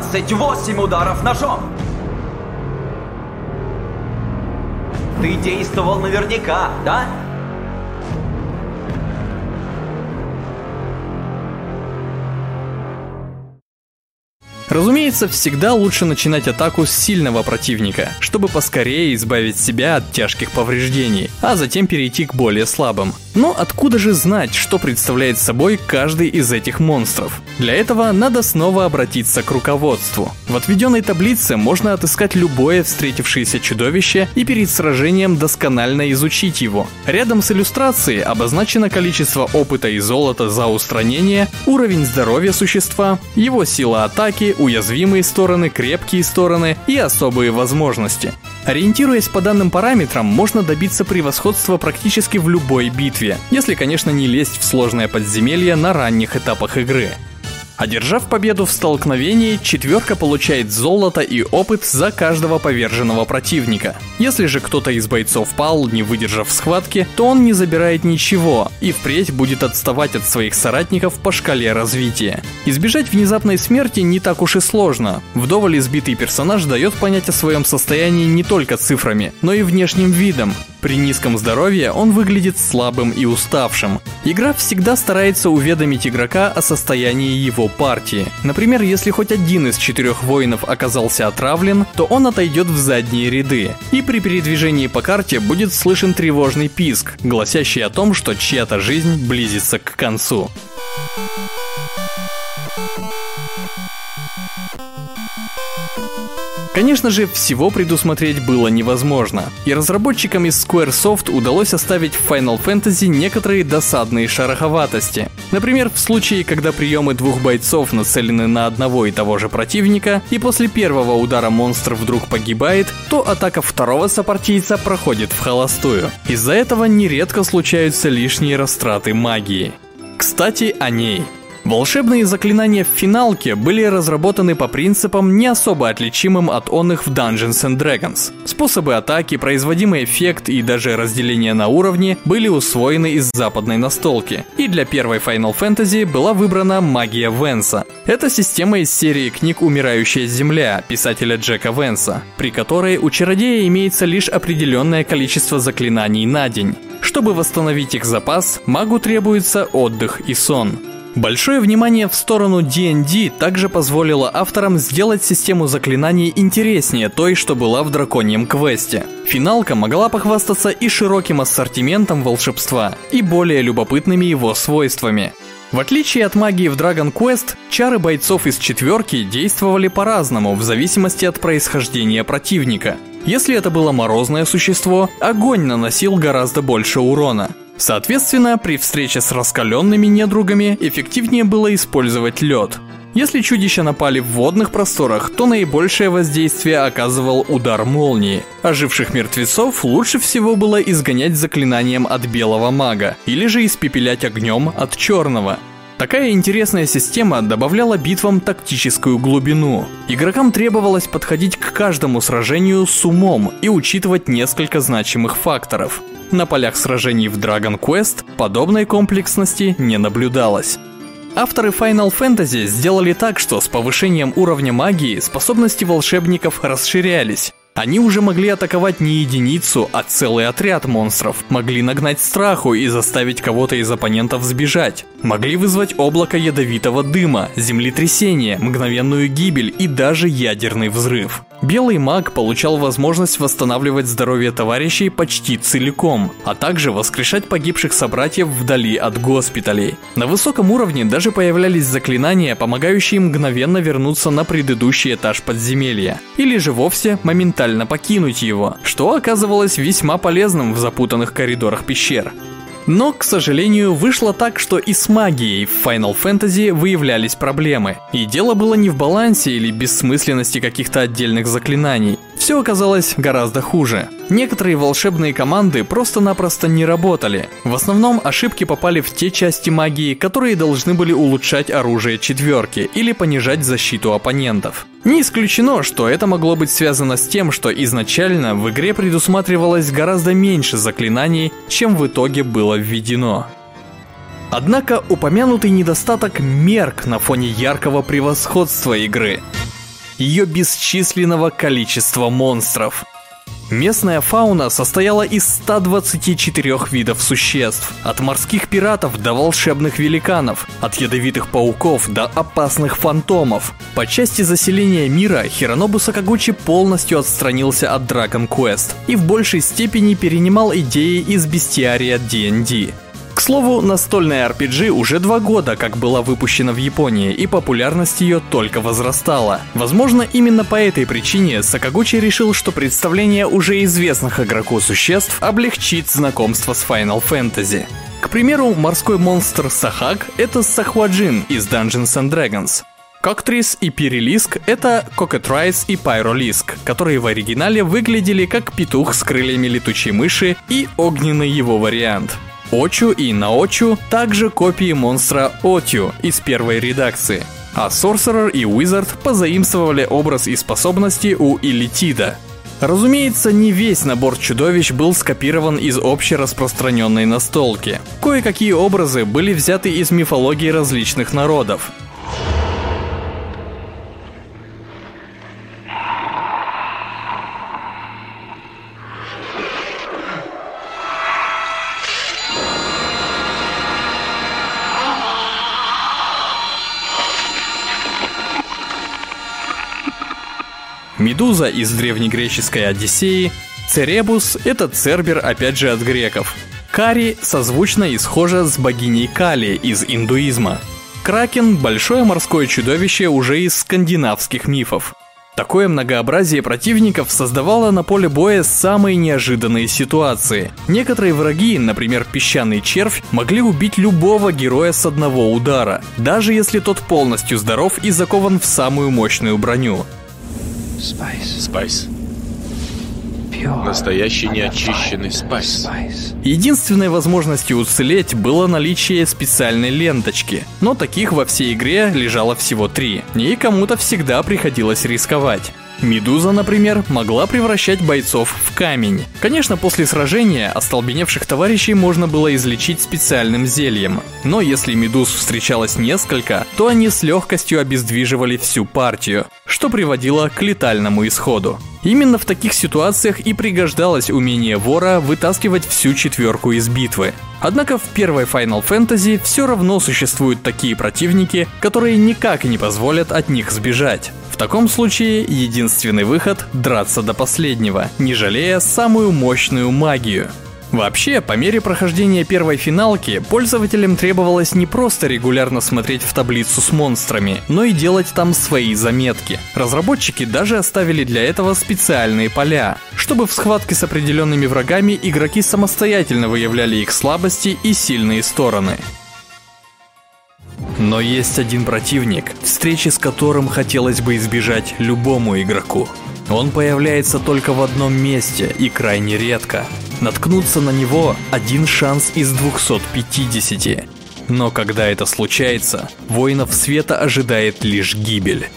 28 ударов ножом. Ты действовал наверняка, да? Разумеется, всегда лучше начинать атаку с сильного противника, чтобы поскорее избавить себя от тяжких повреждений, а затем перейти к более слабым. Но откуда же знать, что представляет собой каждый из этих монстров? Для этого надо снова обратиться к руководству. В отведенной таблице можно отыскать любое встретившееся чудовище и перед сражением досконально изучить его. Рядом с иллюстрацией обозначено количество опыта и золота за устранение, уровень здоровья существа, его сила атаки, уязвимые стороны, крепкие стороны и особые возможности. Ориентируясь по данным параметрам, можно добиться превосходства практически в любой битве, если, конечно, не лезть в сложное подземелье на ранних этапах игры. Одержав победу в столкновении, четверка получает золото и опыт за каждого поверженного противника. Если же кто-то из бойцов пал, не выдержав схватки, то он не забирает ничего и впредь будет отставать от своих соратников по шкале развития. Избежать внезапной смерти не так уж и сложно. Вдоволь избитый персонаж дает понять о своем состоянии не только цифрами, но и внешним видом. При низком здоровье он выглядит слабым и уставшим. Игра всегда старается уведомить игрока о состоянии его партии. Например, если хоть один из четырех воинов оказался отравлен, то он отойдет в задние ряды. И при передвижении по карте будет слышен тревожный писк, гласящий о том, что чья-то жизнь близится к концу. Конечно же, всего предусмотреть было невозможно, и разработчикам из Squaresoft удалось оставить в Final Fantasy некоторые досадные шероховатости. Например, в случае, когда приемы двух бойцов нацелены на одного и того же противника, и после первого удара монстр вдруг погибает, то атака второго сопартийца проходит в холостую. Из-за этого нередко случаются лишние растраты магии. Кстати, о ней. Волшебные заклинания в финалке были разработаны по принципам, не особо отличимым от онных в Dungeons and Dragons. Способы атаки, производимый эффект и даже разделение на уровни были усвоены из западной настолки. И для первой Final Fantasy была выбрана магия Венса. Это система из серии книг «Умирающая земля» писателя Джека Венса, при которой у чародея имеется лишь определенное количество заклинаний на день. Чтобы восстановить их запас, магу требуется отдых и сон. Большое внимание в сторону D&D также позволило авторам сделать систему заклинаний интереснее той, что была в драконьем квесте. Финалка могла похвастаться и широким ассортиментом волшебства, и более любопытными его свойствами. В отличие от магии в Dragon Quest, чары бойцов из четверки действовали по-разному в зависимости от происхождения противника. Если это было морозное существо, огонь наносил гораздо больше урона. Соответственно, при встрече с раскаленными недругами эффективнее было использовать лед. Если чудища напали в водных просторах, то наибольшее воздействие оказывал удар молнии. Оживших мертвецов лучше всего было изгонять заклинанием от белого мага, или же испепелять огнем от черного. Такая интересная система добавляла битвам тактическую глубину. Игрокам требовалось подходить к каждому сражению с умом и учитывать несколько значимых факторов. На полях сражений в Dragon Quest подобной комплексности не наблюдалось. Авторы Final Fantasy сделали так, что с повышением уровня магии способности волшебников расширялись. Они уже могли атаковать не единицу, а целый отряд монстров, могли нагнать страху и заставить кого-то из оппонентов сбежать, могли вызвать облако ядовитого дыма, землетрясение, мгновенную гибель и даже ядерный взрыв. Белый маг получал возможность восстанавливать здоровье товарищей почти целиком, а также воскрешать погибших собратьев вдали от госпиталей. На высоком уровне даже появлялись заклинания, помогающие мгновенно вернуться на предыдущий этаж подземелья, или же вовсе моментально покинуть его, что оказывалось весьма полезным в запутанных коридорах пещер. Но, к сожалению, вышло так, что и с магией в Final Fantasy выявлялись проблемы. И дело было не в балансе или бессмысленности каких-то отдельных заклинаний. Все оказалось гораздо хуже. Некоторые волшебные команды просто-напросто не работали. В основном ошибки попали в те части магии, которые должны были улучшать оружие четверки или понижать защиту оппонентов. Не исключено, что это могло быть связано с тем, что изначально в игре предусматривалось гораздо меньше заклинаний, чем в итоге было введено. Однако упомянутый недостаток мерк на фоне яркого превосходства игры. Ее бесчисленного количества монстров. Местная фауна состояла из 124 видов существ, от морских пиратов до волшебных великанов, от ядовитых пауков до опасных фантомов. По части заселения мира Хиронобу Сакагучи полностью отстранился от Dragon Quest и в большей степени перенимал идеи из бестиария D&D. К слову, настольная RPG уже два года как была выпущена в Японии, и популярность ее только возрастала. Возможно, именно по этой причине Сакагучи решил, что представление уже известных игроку существ облегчит знакомство с Final Fantasy. К примеру, морской монстр Sahag — это Sahuagin из Dungeons and Dragons. Cocatrice и Pyrolisk — это Cockatrice и Pyrolisk, которые в оригинале выглядели как петух с крыльями летучей мыши и огненный его вариант — Ochu и Naochu также копии монстра Otyugh из первой редакции, а Sorcerer и Wizard позаимствовали образ и способности у Илитида. Разумеется, не весь набор чудовищ был скопирован из общераспространенной настолки. Кое-какие образы были взяты из мифологии различных народов. Медуза из древнегреческой Одиссеи, Церебус – это Цербер опять же от греков. Кари созвучно и схожа с богиней Кали из индуизма. Кракен – большое морское чудовище уже из скандинавских мифов. Такое многообразие противников создавало на поле боя самые неожиданные ситуации. Некоторые враги, например песчаный червь, могли убить любого героя с одного удара, даже если тот полностью здоров и закован в самую мощную броню. Спайс. Настоящий неочищенный спайс. Единственной возможностью уцелеть было наличие специальной ленточки, но таких во всей игре лежало всего три, и кому-то всегда приходилось рисковать. Медуза, например, могла превращать бойцов в камень. Конечно, после сражения остолбеневших товарищей можно было излечить специальным зельем. Но если медуз встречалось несколько, то они с легкостью обездвиживали всю партию, что приводило к летальному исходу. Именно в таких ситуациях и пригождалось умение вора вытаскивать всю четверку из битвы. Однако в первой Final Fantasy все равно существуют такие противники, которые никак не позволят от них сбежать. В таком случае единственный выход – драться до последнего, не жалея самую мощную магию. Вообще, по мере прохождения первой финалки, пользователям требовалось не просто регулярно смотреть в таблицу с монстрами, но и делать там свои заметки. Разработчики даже оставили для этого специальные поля, чтобы в схватке с определенными врагами игроки самостоятельно выявляли их слабости и сильные стороны. Но есть один противник, встречи с которым хотелось бы избежать любому игроку. Он появляется только в одном месте и крайне редко. Наткнуться на него – один шанс из 250. Но когда это случается, воинов света ожидает лишь гибель.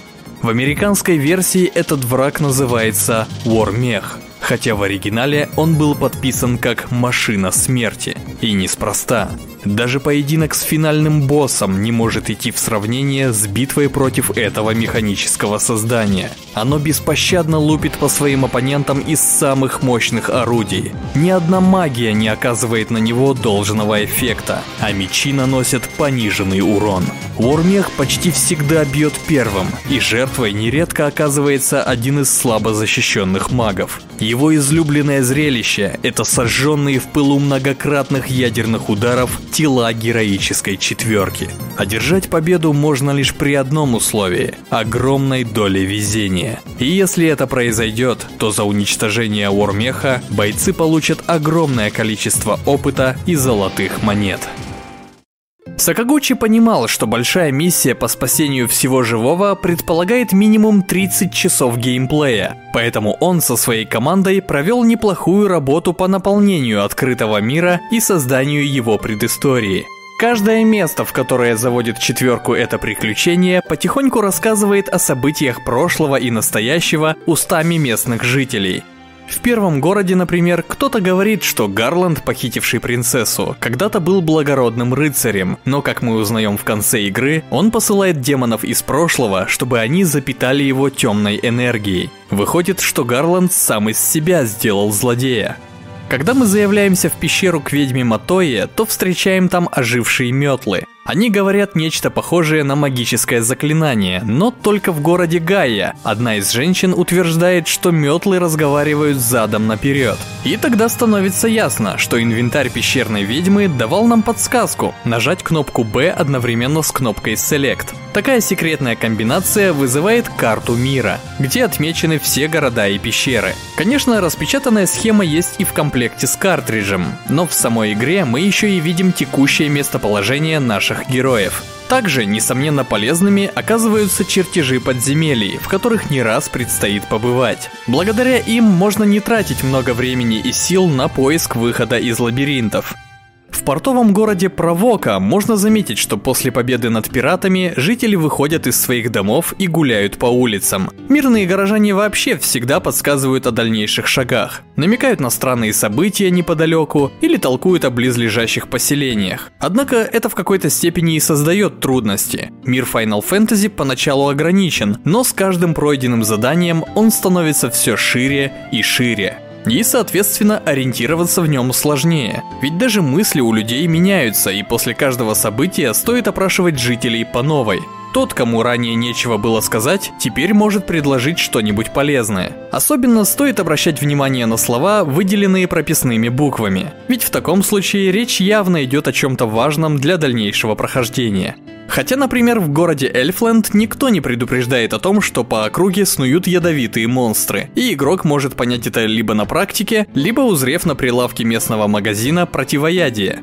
В американской версии этот враг называется Вормех, хотя в оригинале он был подписан как «Машина смерти». И неспроста. Даже поединок с финальным боссом не может идти в сравнение с битвой против этого механического создания. Оно беспощадно лупит по своим оппонентам из самых мощных орудий. Ни одна магия не оказывает на него должного эффекта, а мечи наносят пониженный урон. Вормех почти всегда бьет первым, и жертвой нередко оказывается один из слабо защищенных магов. Излюбленное зрелище – это сожженные в пылу многократных ядерных ударов тела героической четверки. Одержать победу можно лишь при одном условии – огромной доле везения. И если это произойдет, то за уничтожение Вормеха бойцы получат огромное количество опыта и золотых монет. Сакагучи понимал, что большая миссия по спасению всего живого предполагает минимум 30 часов геймплея, поэтому он со своей командой провел неплохую работу по наполнению открытого мира и созданию его предыстории. Каждое место, в которое заводит четверку это приключение, потихоньку рассказывает о событиях прошлого и настоящего устами местных жителей – в первом городе, например, кто-то говорит, что Гарланд, похитивший принцессу, когда-то был благородным рыцарем, но, как мы узнаем в конце игры, он посылает демонов из прошлого, чтобы они запитали его темной энергией. Выходит, что Гарланд сам из себя сделал злодея. Когда мы заявляемся в пещеру к ведьме Матое, то встречаем там ожившие метлы. Они говорят нечто похожее на магическое заклинание, но только в городе Гайя. Одна из женщин утверждает, что метлы разговаривают задом наперед. И тогда становится ясно, что инвентарь пещерной ведьмы давал нам подсказку нажать кнопку B одновременно с кнопкой Select. Такая секретная комбинация вызывает карту мира, где отмечены все города и пещеры. Конечно, распечатанная схема есть и в комплекте с картриджем, но в самой игре мы еще и видим текущее местоположение наших наших героев. Также, несомненно полезными, оказываются чертежи подземелий, в которых не раз предстоит побывать. Благодаря им можно не тратить много времени и сил на поиск выхода из лабиринтов. В портовом городе Провока можно заметить, что после победы над пиратами жители выходят из своих домов и гуляют по улицам. Мирные горожане вообще всегда подсказывают о дальнейших шагах, намекают на странные события неподалеку или толкуют о близлежащих поселениях. Однако это в какой-то степени и создает трудности. Мир Final Fantasy поначалу ограничен, но с каждым пройденным заданием он становится все шире и шире. И, соответственно, ориентироваться в нем сложнее. Ведь даже мысли у людей меняются, и после каждого события стоит опрашивать жителей по новой. Тот, кому ранее нечего было сказать, теперь может предложить что-нибудь полезное. Особенно стоит обращать внимание на слова, выделенные прописными буквами. Ведь в таком случае речь явно идет о чем-то важном для дальнейшего прохождения. Хотя, например, в городе Эльфленд никто не предупреждает о том, что по округе снуют ядовитые монстры, и игрок может понять это либо на практике, либо узрев на прилавке местного магазина противоядие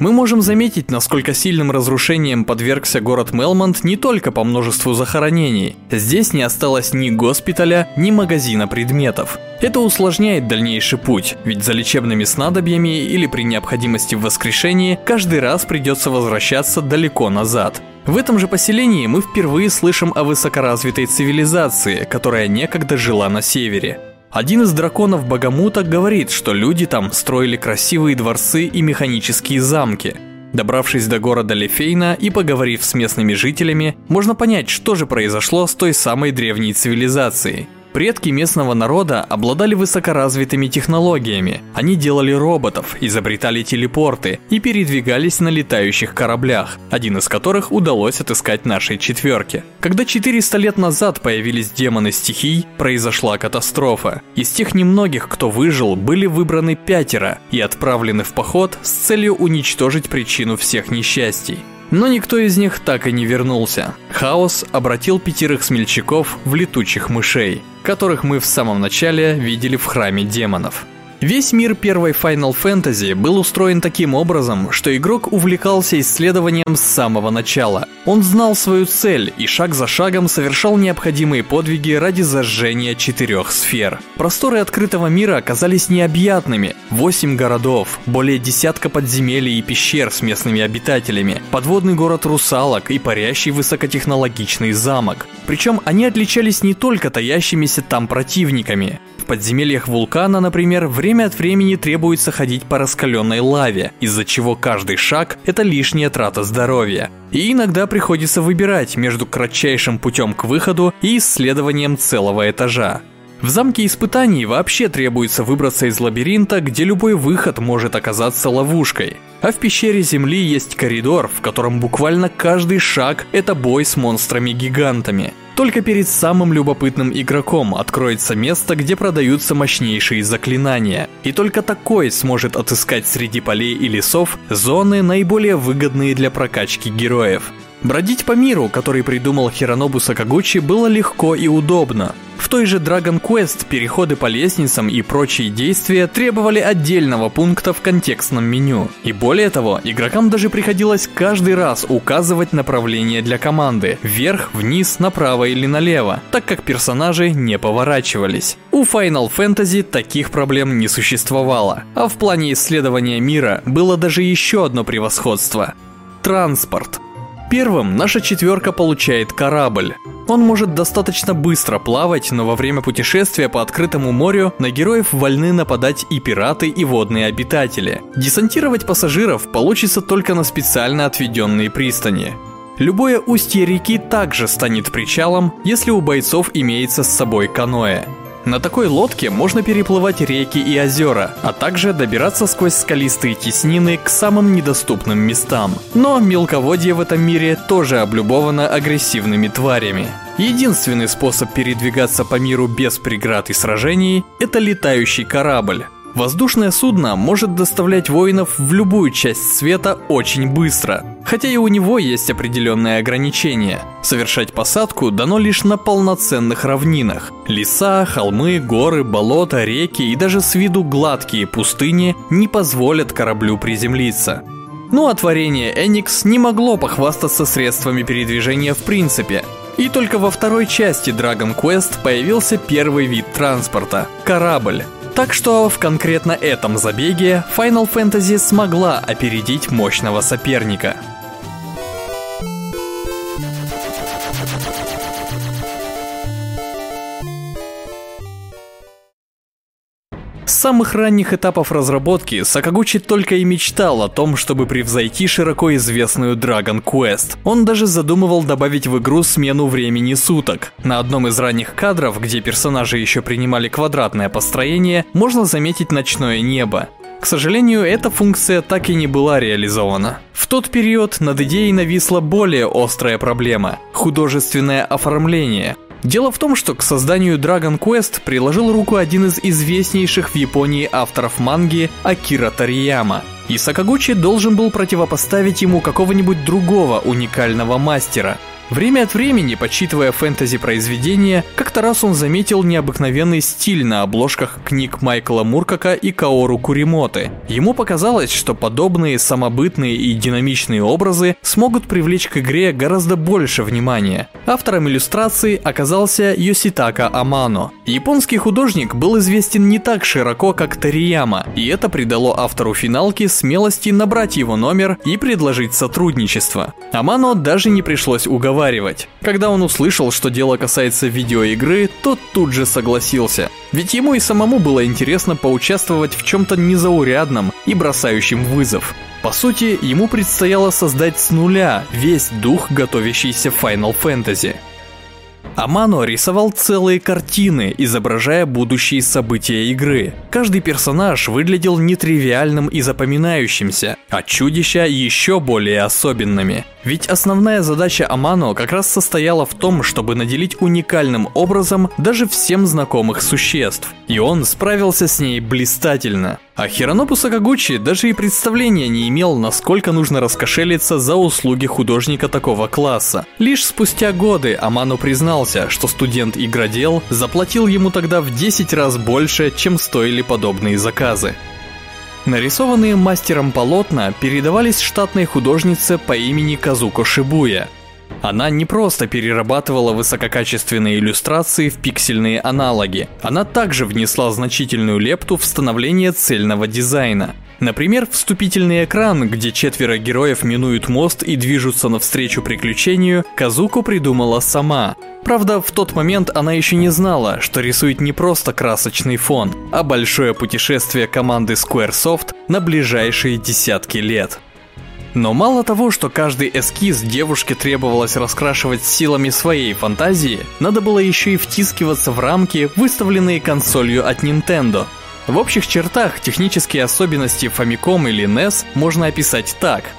мы можем заметить, насколько сильным разрушением подвергся город Мелмонт не только по множеству захоронений. Здесь не осталось ни госпиталя, ни магазина предметов. Это усложняет дальнейший путь, ведь за лечебными снадобьями или при необходимости в воскрешении каждый раз придется возвращаться далеко назад. В этом же поселении мы впервые слышим о высокоразвитой цивилизации, которая некогда жила на севере. Один из драконов Багамута говорит, что люди там строили красивые дворцы и механические замки. Добравшись до города Лефейна и поговорив с местными жителями, можно понять, что же произошло с той самой древней цивилизацией – Предки местного народа обладали высокоразвитыми технологиями. Они делали роботов, изобретали телепорты и передвигались на летающих кораблях, один из которых удалось отыскать нашей четверке. Когда 400 лет назад появились демоны стихий, произошла катастрофа. Из тех немногих, кто выжил, были выбраны пятеро и отправлены в поход с целью уничтожить причину всех несчастий. Но никто из них так и не вернулся. Хаос обратил пятерых смельчаков в летучих мышей, которых мы в самом начале видели в храме демонов. Весь мир первой Final Fantasy был устроен таким образом, что игрок увлекался исследованием с самого начала. Он знал свою цель и шаг за шагом совершал необходимые подвиги ради зажжения четырех сфер. Просторы открытого мира оказались необъятными. Восемь городов, более десятка подземелий и пещер с местными обитателями, подводный город русалок и парящий высокотехнологичный замок. Причем они отличались не только таящимися там противниками подземельях вулкана, например, время от времени требуется ходить по раскаленной лаве, из-за чего каждый шаг – это лишняя трата здоровья. И иногда приходится выбирать между кратчайшим путем к выходу и исследованием целого этажа. В замке испытаний вообще требуется выбраться из лабиринта, где любой выход может оказаться ловушкой. А в пещере Земли есть коридор, в котором буквально каждый шаг – это бой с монстрами-гигантами. Только перед самым любопытным игроком откроется место, где продаются мощнейшие заклинания. И только такой сможет отыскать среди полей и лесов зоны, наиболее выгодные для прокачки героев. Бродить по миру, который придумал Хиронобу Сакагучи, было легко и удобно. В той же Dragon Quest переходы по лестницам и прочие действия требовали отдельного пункта в контекстном меню. И более того, игрокам даже приходилось каждый раз указывать направление для команды – вверх, вниз, направо или налево, так как персонажи не поворачивались. У Final Fantasy таких проблем не существовало, а в плане исследования мира было даже еще одно превосходство – транспорт – Первым наша четверка получает корабль. Он может достаточно быстро плавать, но во время путешествия по открытому морю на героев вольны нападать и пираты, и водные обитатели. Десантировать пассажиров получится только на специально отведенные пристани. Любое устье реки также станет причалом, если у бойцов имеется с собой каноэ. На такой лодке можно переплывать реки и озера, а также добираться сквозь скалистые теснины к самым недоступным местам. Но мелководье в этом мире тоже облюбовано агрессивными тварями. Единственный способ передвигаться по миру без преград и сражений – это летающий корабль. Воздушное судно может доставлять воинов в любую часть света очень быстро, хотя и у него есть определенные ограничения. Совершать посадку дано лишь на полноценных равнинах. Леса, холмы, горы, болота, реки и даже с виду гладкие пустыни не позволят кораблю приземлиться. Ну а творение Enix не могло похвастаться средствами передвижения в принципе. И только во второй части Dragon Quest появился первый вид транспорта – корабль. Так что в конкретно этом забеге Final Fantasy смогла опередить мощного соперника. Самых ранних этапов разработки Сакагучи только и мечтал о том, чтобы превзойти широко известную Dragon Quest. Он даже задумывал добавить в игру смену времени суток. На одном из ранних кадров, где персонажи еще принимали квадратное построение, можно заметить ночное небо. К сожалению, эта функция так и не была реализована. В тот период над идеей нависла более острая проблема – художественное оформление. Дело в том, что к созданию Dragon Quest приложил руку один из известнейших в Японии авторов манги Акира Тарияма. И Сакагучи должен был противопоставить ему какого-нибудь другого уникального мастера – Время от времени, подсчитывая фэнтези-произведения, как-то раз он заметил необыкновенный стиль на обложках книг Майкла Муркака и Каору Куримоты. Ему показалось, что подобные самобытные и динамичные образы смогут привлечь к игре гораздо больше внимания. Автором иллюстрации оказался Йоситака Амано. Японский художник был известен не так широко, как Тарияма, и это придало автору финалки смелости набрать его номер и предложить сотрудничество. Амано даже не пришлось уговаривать уговаривать. Когда он услышал, что дело касается видеоигры, тот тут же согласился. Ведь ему и самому было интересно поучаствовать в чем-то незаурядном и бросающем вызов. По сути, ему предстояло создать с нуля весь дух готовящийся Final Fantasy. Амано рисовал целые картины, изображая будущие события игры. Каждый персонаж выглядел нетривиальным и запоминающимся, а чудища еще более особенными. Ведь основная задача Амано как раз состояла в том, чтобы наделить уникальным образом даже всем знакомых существ. И он справился с ней блистательно. А Хиронобу Сакагучи даже и представления не имел, насколько нужно раскошелиться за услуги художника такого класса. Лишь спустя годы Амано признался, что студент-игродел заплатил ему тогда в 10 раз больше, чем стоили подобные заказы. Нарисованные мастером полотна передавались штатной художнице по имени Казуко Шибуя. Она не просто перерабатывала высококачественные иллюстрации в пиксельные аналоги, она также внесла значительную лепту в становление цельного дизайна. Например, вступительный экран, где четверо героев минуют мост и движутся навстречу приключению, Казуко придумала сама. Правда, в тот момент она еще не знала, что рисует не просто красочный фон, а большое путешествие команды Squaresoft на ближайшие десятки лет. Но мало того, что каждый эскиз девушке требовалось раскрашивать силами своей фантазии, надо было еще и втискиваться в рамки, выставленные консолью от Nintendo. В общих чертах технические особенности Famicom или NES можно описать так –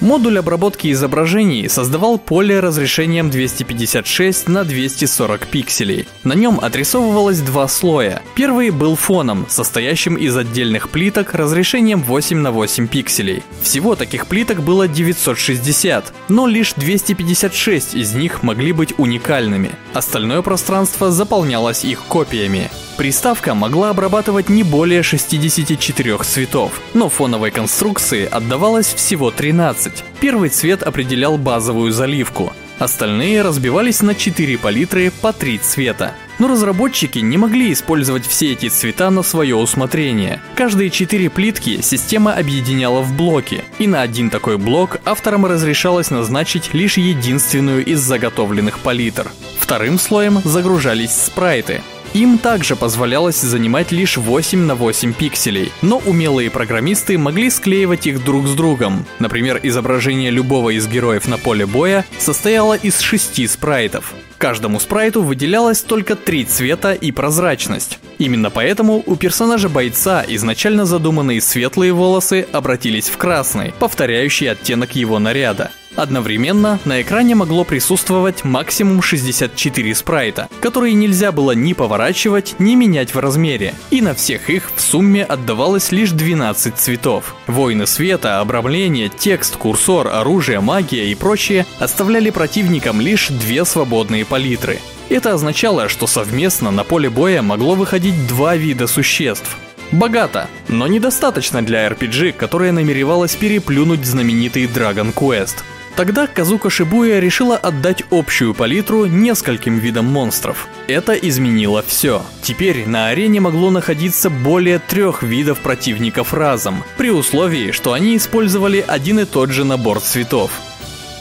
Модуль обработки изображений создавал поле разрешением 256 на 240 пикселей. На нем отрисовывалось два слоя. Первый был фоном, состоящим из отдельных плиток разрешением 8 на 8 пикселей. Всего таких плиток было 960, но лишь 256 из них могли быть уникальными. Остальное пространство заполнялось их копиями. Приставка могла обрабатывать не более 64 цветов, но фоновой конструкции отдавалось всего 13. Первый цвет определял базовую заливку, остальные разбивались на 4 палитры по 3 цвета. Но разработчики не могли использовать все эти цвета на свое усмотрение. Каждые четыре плитки система объединяла в блоки, и на один такой блок авторам разрешалось назначить лишь единственную из заготовленных палитр. Вторым слоем загружались спрайты, им также позволялось занимать лишь 8 на 8 пикселей, но умелые программисты могли склеивать их друг с другом. Например, изображение любого из героев на поле боя состояло из 6 спрайтов. Каждому спрайту выделялось только три цвета и прозрачность. Именно поэтому у персонажа бойца изначально задуманные светлые волосы обратились в красный, повторяющий оттенок его наряда. Одновременно на экране могло присутствовать максимум 64 спрайта, которые нельзя было ни поворачивать, ни менять в размере, и на всех их в сумме отдавалось лишь 12 цветов. Воины света, обрамление, текст, курсор, оружие, магия и прочее оставляли противникам лишь две свободные палитры. Это означало, что совместно на поле боя могло выходить два вида существ, Богато, но недостаточно для RPG, которая намеревалась переплюнуть знаменитый Dragon Quest. Тогда Казука Шибуя решила отдать общую палитру нескольким видам монстров. Это изменило все. Теперь на арене могло находиться более трех видов противников разом, при условии, что они использовали один и тот же набор цветов.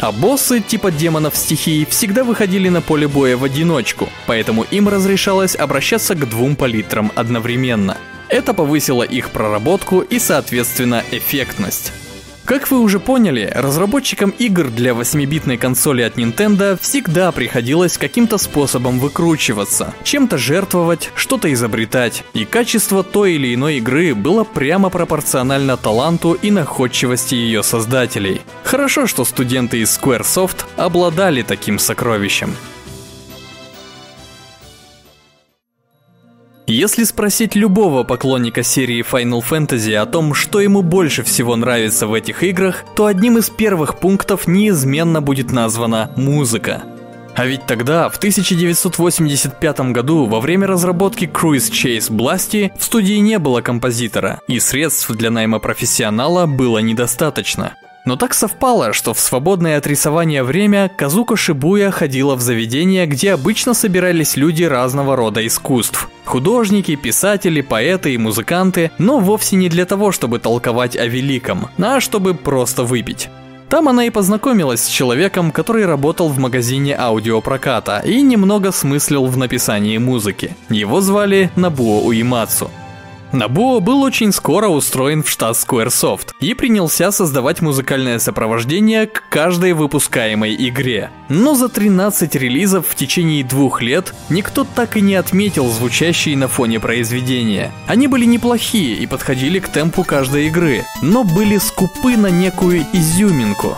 А боссы типа демонов стихии всегда выходили на поле боя в одиночку, поэтому им разрешалось обращаться к двум палитрам одновременно. Это повысило их проработку и, соответственно, эффектность. Как вы уже поняли, разработчикам игр для 8-битной консоли от Nintendo всегда приходилось каким-то способом выкручиваться, чем-то жертвовать, что-то изобретать, и качество той или иной игры было прямо пропорционально таланту и находчивости ее создателей. Хорошо, что студенты из Squaresoft обладали таким сокровищем. Если спросить любого поклонника серии Final Fantasy о том, что ему больше всего нравится в этих играх, то одним из первых пунктов неизменно будет названа музыка. А ведь тогда, в 1985 году, во время разработки Cruise Chase Blasty, в студии не было композитора, и средств для найма профессионала было недостаточно. Но так совпало, что в свободное от рисования время Казуко Шибуя ходила в заведение, где обычно собирались люди разного рода искусств. Художники, писатели, поэты и музыканты, но вовсе не для того, чтобы толковать о великом, а чтобы просто выпить. Там она и познакомилась с человеком, который работал в магазине аудиопроката и немного смыслил в написании музыки. Его звали Набуо Уимацу. Набуо был очень скоро устроен в штат Squaresoft и принялся создавать музыкальное сопровождение к каждой выпускаемой игре. Но за 13 релизов в течение двух лет никто так и не отметил звучащие на фоне произведения. Они были неплохие и подходили к темпу каждой игры, но были скупы на некую изюминку.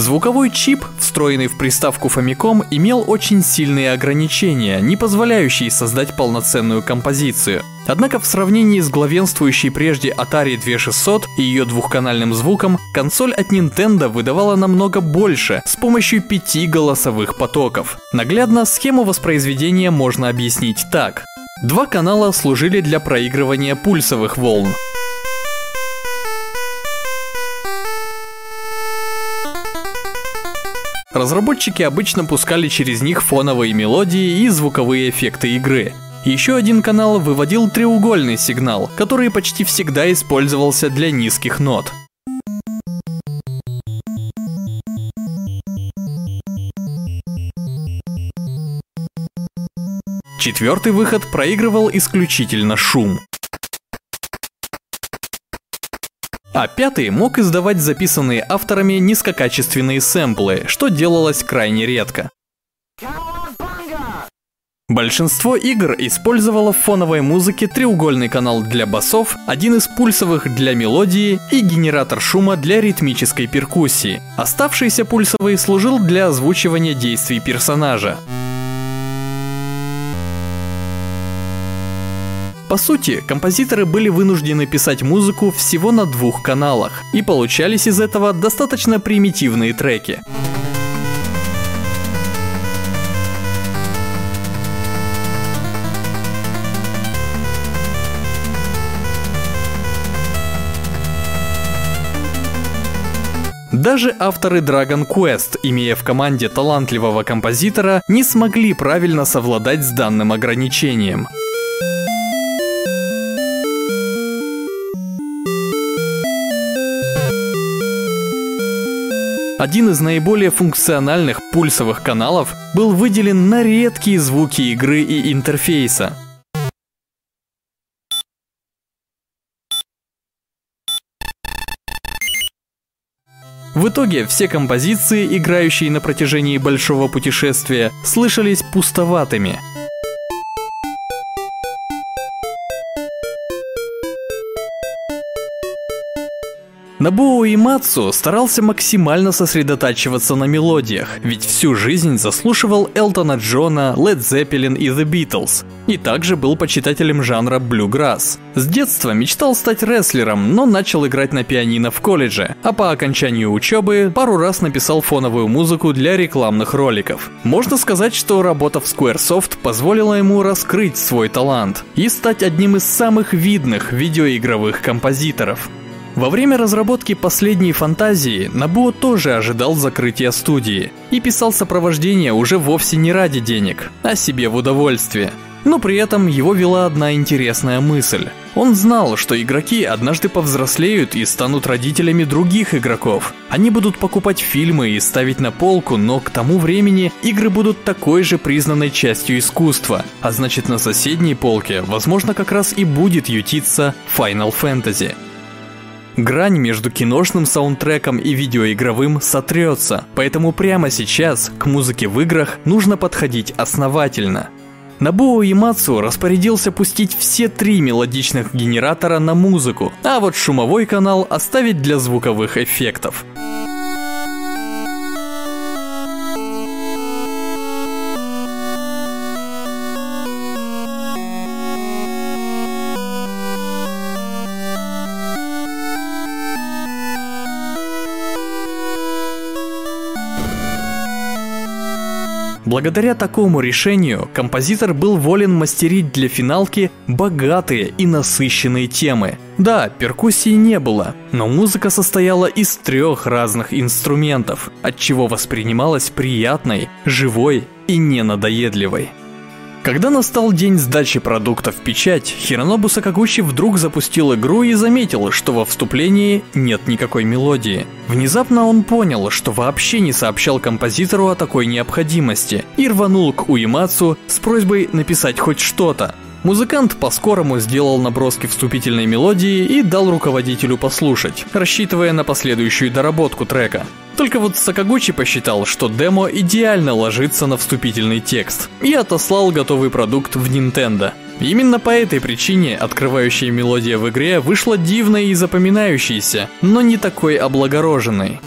Звуковой чип, встроенный в приставку Famicom, имел очень сильные ограничения, не позволяющие создать полноценную композицию. Однако в сравнении с главенствующей прежде Atari 2600 и ее двухканальным звуком, консоль от Nintendo выдавала намного больше с помощью пяти голосовых потоков. Наглядно схему воспроизведения можно объяснить так. Два канала служили для проигрывания пульсовых волн, Разработчики обычно пускали через них фоновые мелодии и звуковые эффекты игры. Еще один канал выводил треугольный сигнал, который почти всегда использовался для низких нот. Четвертый выход проигрывал исключительно шум. А пятый мог издавать записанные авторами низкокачественные сэмплы, что делалось крайне редко. Большинство игр использовало в фоновой музыке треугольный канал для басов, один из пульсовых для мелодии и генератор шума для ритмической перкуссии. Оставшийся пульсовый служил для озвучивания действий персонажа. По сути, композиторы были вынуждены писать музыку всего на двух каналах, и получались из этого достаточно примитивные треки. Даже авторы Dragon Quest, имея в команде талантливого композитора, не смогли правильно совладать с данным ограничением. Один из наиболее функциональных пульсовых каналов был выделен на редкие звуки игры и интерфейса. В итоге все композиции, играющие на протяжении большого путешествия, слышались пустоватыми – Набуо Имацу старался максимально сосредотачиваться на мелодиях, ведь всю жизнь заслушивал Элтона Джона, Led Zeppelin и The Beatles, и также был почитателем жанра блюграсс. С детства мечтал стать рестлером, но начал играть на пианино в колледже, а по окончанию учебы пару раз написал фоновую музыку для рекламных роликов. Можно сказать, что работа в Squaresoft позволила ему раскрыть свой талант и стать одним из самых видных видеоигровых композиторов. Во время разработки последней фантазии Набуо тоже ожидал закрытия студии и писал сопровождение уже вовсе не ради денег, а себе в удовольствие. Но при этом его вела одна интересная мысль. Он знал, что игроки однажды повзрослеют и станут родителями других игроков. Они будут покупать фильмы и ставить на полку, но к тому времени игры будут такой же признанной частью искусства, а значит на соседней полке, возможно, как раз и будет ютиться Final Fantasy. Грань между киношным саундтреком и видеоигровым сотрется, поэтому прямо сейчас к музыке в играх нужно подходить основательно. Набуо Ямацу распорядился пустить все три мелодичных генератора на музыку, а вот шумовой канал оставить для звуковых эффектов. Благодаря такому решению композитор был волен мастерить для финалки богатые и насыщенные темы. Да, перкуссии не было, но музыка состояла из трех разных инструментов, от чего воспринималась приятной, живой и ненадоедливой. Когда настал день сдачи продукта в печать, Хиронобу Сакагучи вдруг запустил игру и заметил, что во вступлении нет никакой мелодии. Внезапно он понял, что вообще не сообщал композитору о такой необходимости и рванул к Уимацу с просьбой написать хоть что-то. Музыкант по-скорому сделал наброски вступительной мелодии и дал руководителю послушать, рассчитывая на последующую доработку трека. Только вот Сакагучи посчитал, что демо идеально ложится на вступительный текст и отослал готовый продукт в Nintendo. Именно по этой причине открывающая мелодия в игре вышла дивной и запоминающейся, но не такой облагороженной.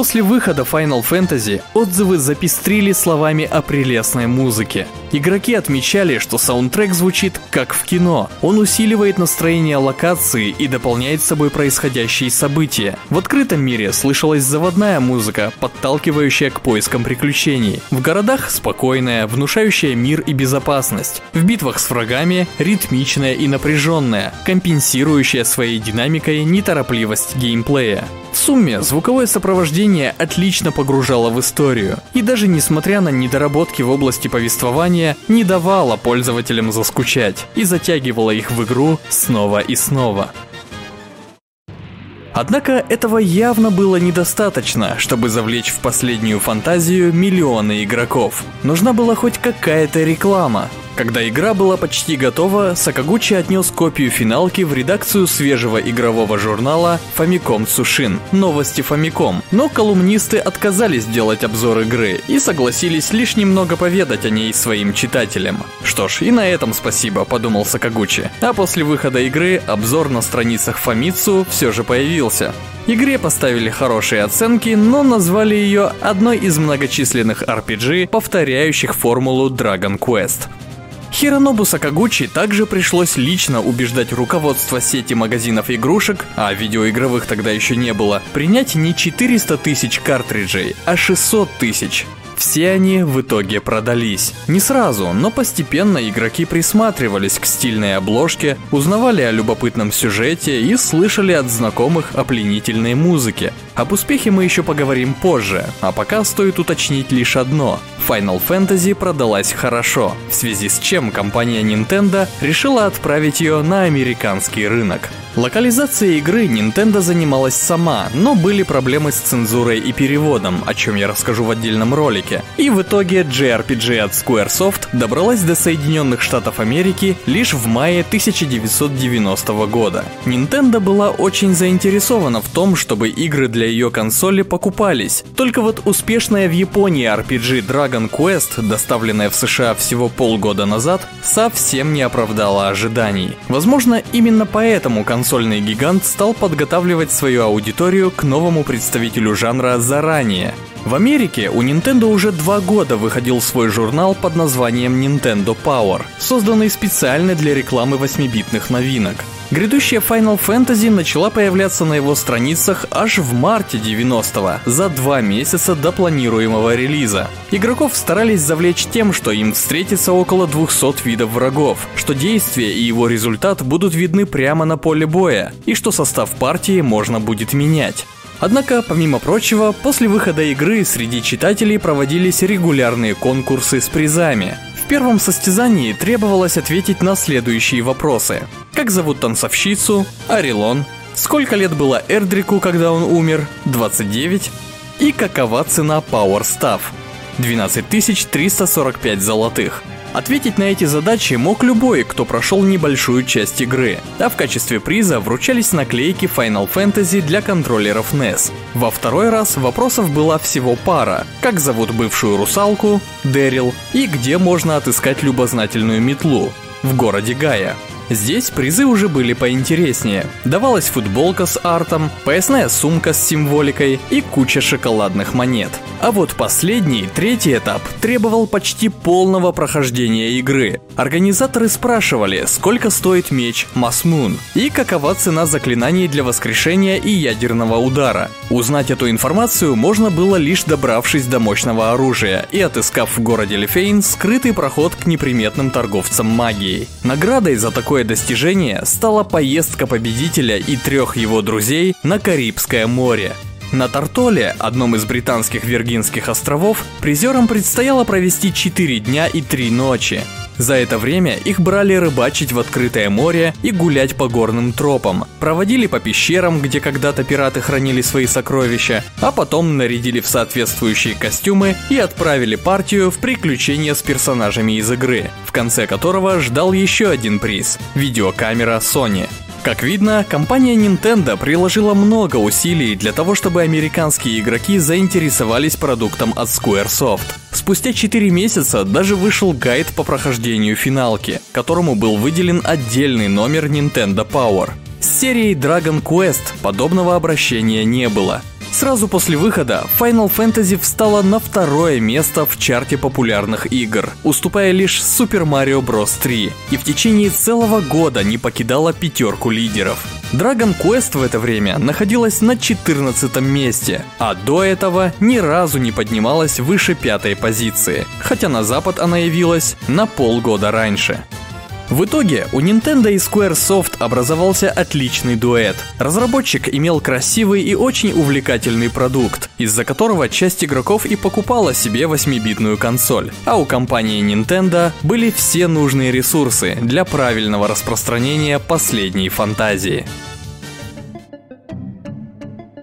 После выхода Final Fantasy отзывы запестрили словами о прелестной музыке. Игроки отмечали, что саундтрек звучит как в кино. Он усиливает настроение локации и дополняет собой происходящие события. В открытом мире слышалась заводная музыка, подталкивающая к поискам приключений. В городах спокойная, внушающая мир и безопасность. В битвах с врагами ритмичная и напряженная, компенсирующая своей динамикой неторопливость геймплея. В сумме, звуковое сопровождение отлично погружало в историю, и даже несмотря на недоработки в области повествования, не давало пользователям заскучать и затягивало их в игру снова и снова. Однако этого явно было недостаточно, чтобы завлечь в последнюю фантазию миллионы игроков. Нужна была хоть какая-то реклама, когда игра была почти готова, Сакагучи отнес копию финалки в редакцию свежего игрового журнала Famicom Tsushin «Новости Famicom», но колумнисты отказались делать обзор игры и согласились лишь немного поведать о ней своим читателям. Что ж, и на этом спасибо, подумал Сакагучи. А после выхода игры обзор на страницах Famitsu все же появился. Игре поставили хорошие оценки, но назвали ее одной из многочисленных RPG, повторяющих формулу Dragon Quest. Хиронобу Сакагучи также пришлось лично убеждать руководство сети магазинов игрушек, а видеоигровых тогда еще не было, принять не 400 тысяч картриджей, а 600 тысяч. Все они в итоге продались. Не сразу, но постепенно игроки присматривались к стильной обложке, узнавали о любопытном сюжете и слышали от знакомых о пленительной музыке. Об успехе мы еще поговорим позже, а пока стоит уточнить лишь одно. Final Fantasy продалась хорошо, в связи с чем компания Nintendo решила отправить ее на американский рынок. Локализацией игры Nintendo занималась сама, но были проблемы с цензурой и переводом, о чем я расскажу в отдельном ролике. И в итоге JRPG от Squaresoft добралась до Соединенных Штатов Америки лишь в мае 1990 года. Nintendo была очень заинтересована в том, чтобы игры для ее консоли покупались. Только вот успешная в Японии RPG Dragon Quest, доставленная в США всего полгода назад, совсем не оправдала ожиданий. Возможно, именно поэтому консоль консольный гигант стал подготавливать свою аудиторию к новому представителю жанра заранее. В Америке у Nintendo уже два года выходил свой журнал под названием Nintendo Power, созданный специально для рекламы 8-битных новинок. Грядущая Final Fantasy начала появляться на его страницах аж в марте 90-го, за два месяца до планируемого релиза. Игроков старались завлечь тем, что им встретится около 200 видов врагов, что действие и его результат будут видны прямо на поле боя, и что состав партии можно будет менять. Однако, помимо прочего, после выхода игры среди читателей проводились регулярные конкурсы с призами. В первом состязании требовалось ответить на следующие вопросы. Как зовут танцовщицу? Арилон. Сколько лет было Эрдрику, когда он умер? 29. И какова цена Power Staff? 12 345 золотых. Ответить на эти задачи мог любой, кто прошел небольшую часть игры, а в качестве приза вручались наклейки Final Fantasy для контроллеров NES. Во второй раз вопросов была всего пара. Как зовут бывшую русалку, Дэрил, и где можно отыскать любознательную метлу, в городе Гая. Здесь призы уже были поинтереснее. Давалась футболка с артом, поясная сумка с символикой и куча шоколадных монет. А вот последний, третий этап, требовал почти полного прохождения игры. Организаторы спрашивали, сколько стоит меч Масмун и какова цена заклинаний для воскрешения и ядерного удара. Узнать эту информацию можно было лишь добравшись до мощного оружия и отыскав в городе Лифейн скрытый проход к неприметным торговцам магией. Наградой за такое Такое достижение стала поездка победителя и трех его друзей на Карибское море. На Тартоле, одном из британских Виргинских островов, призерам предстояло провести 4 дня и 3 ночи. За это время их брали рыбачить в открытое море и гулять по горным тропам, проводили по пещерам, где когда-то пираты хранили свои сокровища, а потом нарядили в соответствующие костюмы и отправили партию в приключения с персонажами из игры, в конце которого ждал еще один приз – видеокамера Sony. Как видно, компания Nintendo приложила много усилий для того, чтобы американские игроки заинтересовались продуктом от Squaresoft. Спустя 4 месяца даже вышел гайд по прохождению финалки, которому был выделен отдельный номер Nintendo Power. С серией Dragon Quest подобного обращения не было. Сразу после выхода Final Fantasy встала на второе место в чарте популярных игр, уступая лишь Super Mario Bros. 3, и в течение целого года не покидала пятерку лидеров. Dragon Quest в это время находилась на 14 месте, а до этого ни разу не поднималась выше пятой позиции, хотя на запад она явилась на полгода раньше. В итоге у Nintendo и Squaresoft образовался отличный дуэт. Разработчик имел красивый и очень увлекательный продукт, из-за которого часть игроков и покупала себе 8-битную консоль. А у компании Nintendo были все нужные ресурсы для правильного распространения последней фантазии.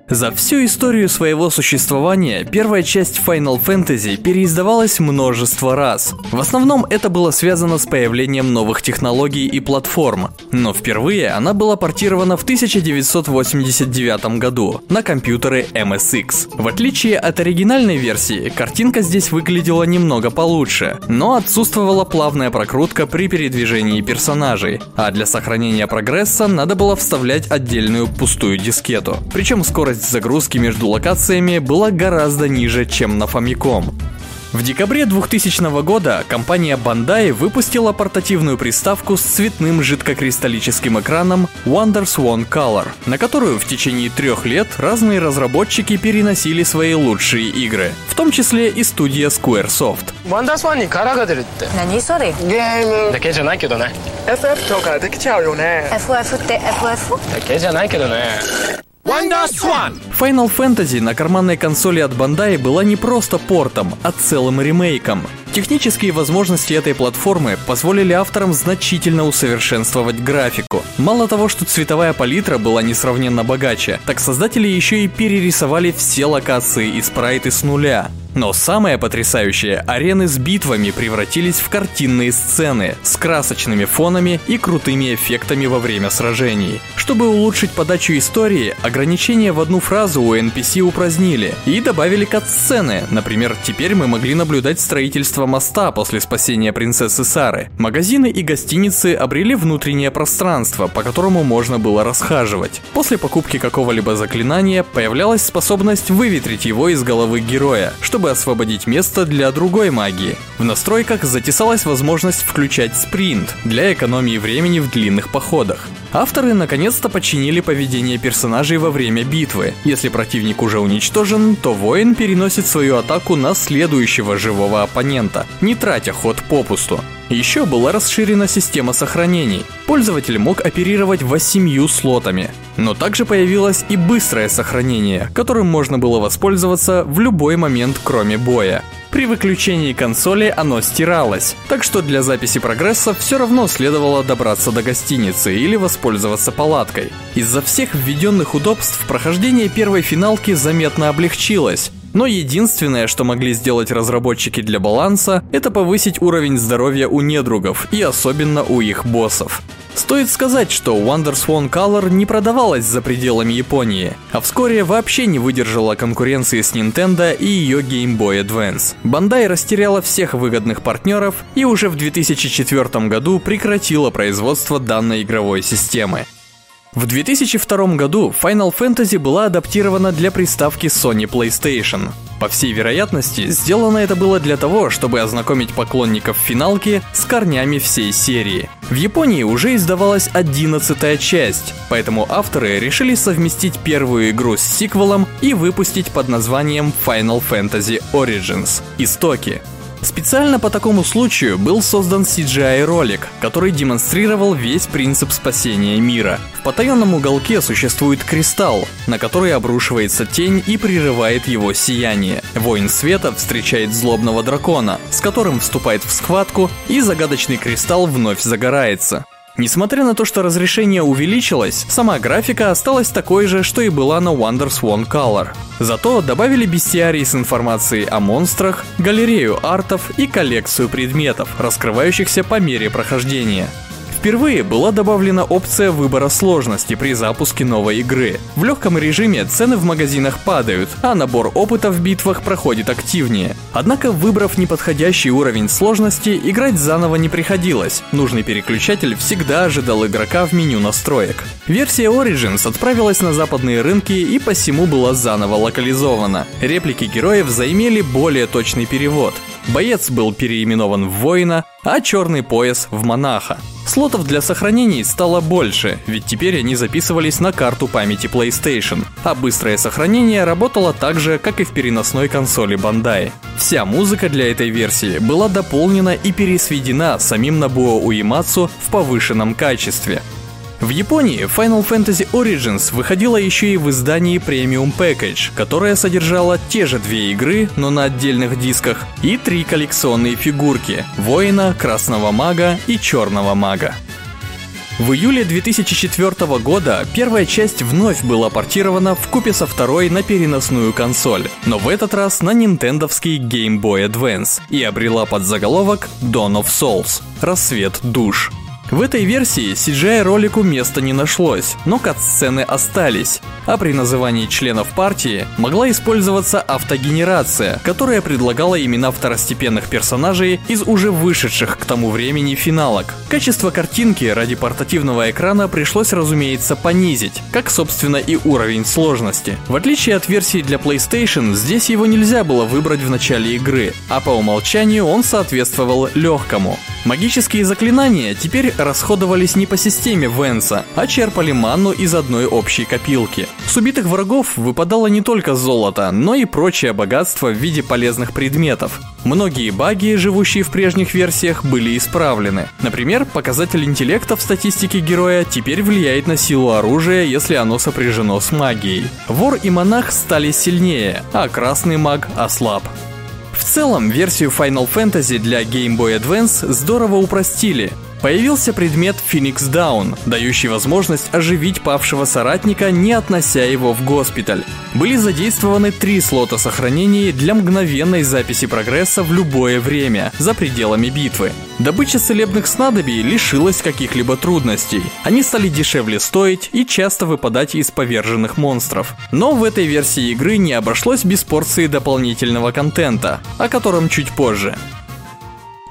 За всю историю своего существования первая часть Final Fantasy переиздавалась множество раз. В основном это было связано с появлением новых технологий и платформ, но впервые она была портирована в 1989 году на компьютеры MSX. В отличие от оригинальной версии, картинка здесь выглядела немного получше, но отсутствовала плавная прокрутка при передвижении персонажей, а для сохранения прогресса надо было вставлять отдельную пустую дискету. Причем скорость скорость загрузки между локациями была гораздо ниже, чем на Famicom. В декабре 2000 года компания Bandai выпустила портативную приставку с цветным жидкокристаллическим экраном WonderSwan Color, на которую в течение трех лет разные разработчики переносили свои лучшие игры, в том числе и студия Squaresoft. FF Final Fantasy на карманной консоли от Bandai была не просто портом, а целым ремейком. Технические возможности этой платформы позволили авторам значительно усовершенствовать графику. Мало того, что цветовая палитра была несравненно богаче, так создатели еще и перерисовали все локации и спрайты с нуля. Но самое потрясающее, арены с битвами превратились в картинные сцены с красочными фонами и крутыми эффектами во время сражений. Чтобы улучшить подачу истории, ограничения в одну фразу у NPC упразднили и добавили кат-сцены. Например, теперь мы могли наблюдать строительство моста после спасения принцессы Сары. Магазины и гостиницы обрели внутреннее пространство, по которому можно было расхаживать. После покупки какого-либо заклинания появлялась способность выветрить его из головы героя, чтобы освободить место для другой магии. В настройках затесалась возможность включать спринт для экономии времени в длинных походах. Авторы наконец-то починили поведение персонажей во время битвы. Если противник уже уничтожен, то воин переносит свою атаку на следующего живого оппонента, не тратя ход попусту. Еще была расширена система сохранений. Пользователь мог оперировать восемью слотами. Но также появилось и быстрое сохранение, которым можно было воспользоваться в любой момент, кроме боя. При выключении консоли оно стиралось, так что для записи прогресса все равно следовало добраться до гостиницы или воспользоваться палаткой. Из-за всех введенных удобств прохождение первой финалки заметно облегчилось, но единственное, что могли сделать разработчики для баланса, это повысить уровень здоровья у недругов и особенно у их боссов. Стоит сказать, что Wonder Swan Color не продавалась за пределами Японии, а вскоре вообще не выдержала конкуренции с Nintendo и ее Game Boy Advance. Bandai растеряла всех выгодных партнеров и уже в 2004 году прекратила производство данной игровой системы. В 2002 году Final Fantasy была адаптирована для приставки Sony PlayStation. По всей вероятности, сделано это было для того, чтобы ознакомить поклонников финалки с корнями всей серии. В Японии уже издавалась 11 часть, поэтому авторы решили совместить первую игру с сиквелом и выпустить под названием Final Fantasy Origins – Истоки. Специально по такому случаю был создан CGI-ролик, который демонстрировал весь принцип спасения мира. В потаенном уголке существует кристалл, на который обрушивается тень и прерывает его сияние. Воин света встречает злобного дракона, с которым вступает в схватку, и загадочный кристалл вновь загорается. Несмотря на то, что разрешение увеличилось, сама графика осталась такой же, что и была на Wonder Swan Color. Зато добавили бестиарий с информацией о монстрах, галерею артов и коллекцию предметов, раскрывающихся по мере прохождения. Впервые была добавлена опция выбора сложности при запуске новой игры. В легком режиме цены в магазинах падают, а набор опыта в битвах проходит активнее. Однако, выбрав неподходящий уровень сложности, играть заново не приходилось. Нужный переключатель всегда ожидал игрока в меню настроек. Версия Origins отправилась на западные рынки и посему была заново локализована. Реплики героев заимели более точный перевод. Боец был переименован в воина, а черный пояс в монаха. Слотов для сохранений стало больше, ведь теперь они записывались на карту памяти PlayStation, а быстрое сохранение работало так же, как и в переносной консоли Bandai. Вся музыка для этой версии была дополнена и пересведена самим Набуо Уемацу в повышенном качестве. В Японии Final Fantasy Origins выходила еще и в издании Premium Package, которое содержало те же две игры, но на отдельных дисках, и три коллекционные фигурки – Воина, Красного Мага и Черного Мага. В июле 2004 года первая часть вновь была портирована в купе со второй на переносную консоль, но в этот раз на нинтендовский Game Boy Advance и обрела подзаголовок Dawn of Souls – Рассвет душ. В этой версии CGI ролику места не нашлось, но кат-сцены остались, а при назывании членов партии могла использоваться автогенерация, которая предлагала имена второстепенных персонажей из уже вышедших к тому времени финалок. Качество картинки ради портативного экрана пришлось, разумеется, понизить, как, собственно, и уровень сложности. В отличие от версии для PlayStation, здесь его нельзя было выбрать в начале игры, а по умолчанию он соответствовал легкому. Магические заклинания теперь расходовались не по системе Венса, а черпали манну из одной общей копилки. С убитых врагов выпадало не только золото, но и прочее богатство в виде полезных предметов. Многие баги, живущие в прежних версиях, были исправлены. Например, показатель интеллекта в статистике героя теперь влияет на силу оружия, если оно сопряжено с магией. Вор и монах стали сильнее, а красный маг ослаб. В целом, версию Final Fantasy для Game Boy Advance здорово упростили. Появился предмет Phoenix Down, дающий возможность оживить павшего соратника, не относя его в госпиталь. Были задействованы три слота сохранения для мгновенной записи прогресса в любое время, за пределами битвы. Добыча целебных снадобий лишилась каких-либо трудностей. Они стали дешевле стоить и часто выпадать из поверженных монстров. Но в этой версии игры не обошлось без порции дополнительного контента, о котором чуть позже.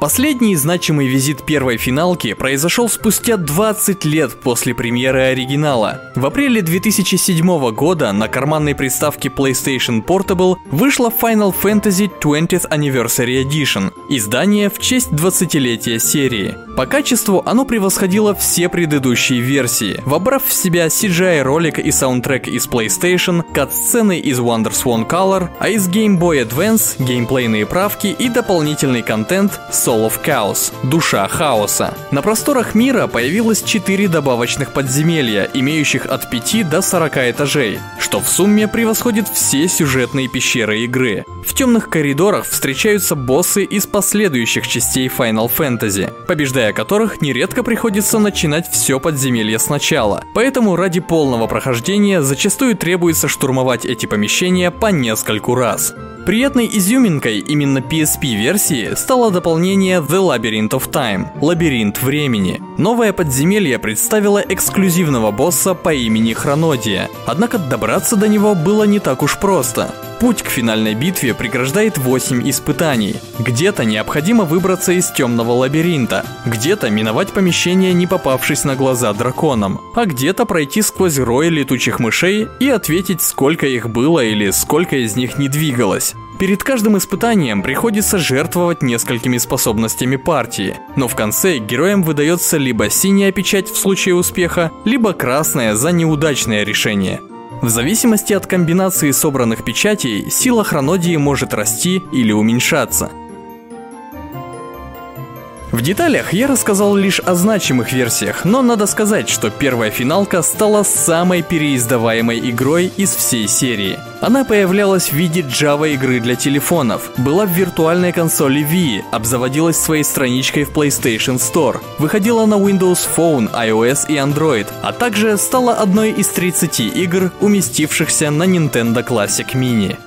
Последний значимый визит первой финалки произошел спустя 20 лет после премьеры оригинала. В апреле 2007 года на карманной приставке PlayStation Portable вышла Final Fantasy 20th Anniversary Edition, издание в честь 20-летия серии. По качеству оно превосходило все предыдущие версии, вобрав в себя CGI-ролик и саундтрек из PlayStation, кат-сцены из WonderSwan Color, а из Game Boy Advance геймплейные правки и дополнительный контент с Soul of Chaos – Душа Хаоса. На просторах мира появилось 4 добавочных подземелья, имеющих от 5 до 40 этажей, что в сумме превосходит все сюжетные пещеры игры. В темных коридорах встречаются боссы из последующих частей Final Fantasy, побеждая которых нередко приходится начинать все подземелье сначала. Поэтому ради полного прохождения зачастую требуется штурмовать эти помещения по нескольку раз. Приятной изюминкой именно PSP-версии стало дополнение The Labyrinth of Time – Лабиринт времени. Новое подземелье представило эксклюзивного босса по имени Хронодия, однако добраться до него было не так уж просто. Путь к финальной битве преграждает 8 испытаний. Где-то необходимо выбраться из темного лабиринта, где-то миновать помещение, не попавшись на глаза драконам, а где-то пройти сквозь рой летучих мышей и ответить, сколько их было или сколько из них не двигалось. Перед каждым испытанием приходится жертвовать несколькими способностями партии, но в конце героям выдается либо синяя печать в случае успеха, либо красная за неудачное решение. В зависимости от комбинации собранных печатей, сила хронодии может расти или уменьшаться. В деталях я рассказал лишь о значимых версиях, но надо сказать, что первая финалка стала самой переиздаваемой игрой из всей серии. Она появлялась в виде Java игры для телефонов, была в виртуальной консоли Wii, обзаводилась своей страничкой в PlayStation Store, выходила на Windows Phone, iOS и Android, а также стала одной из 30 игр, уместившихся на Nintendo Classic Mini.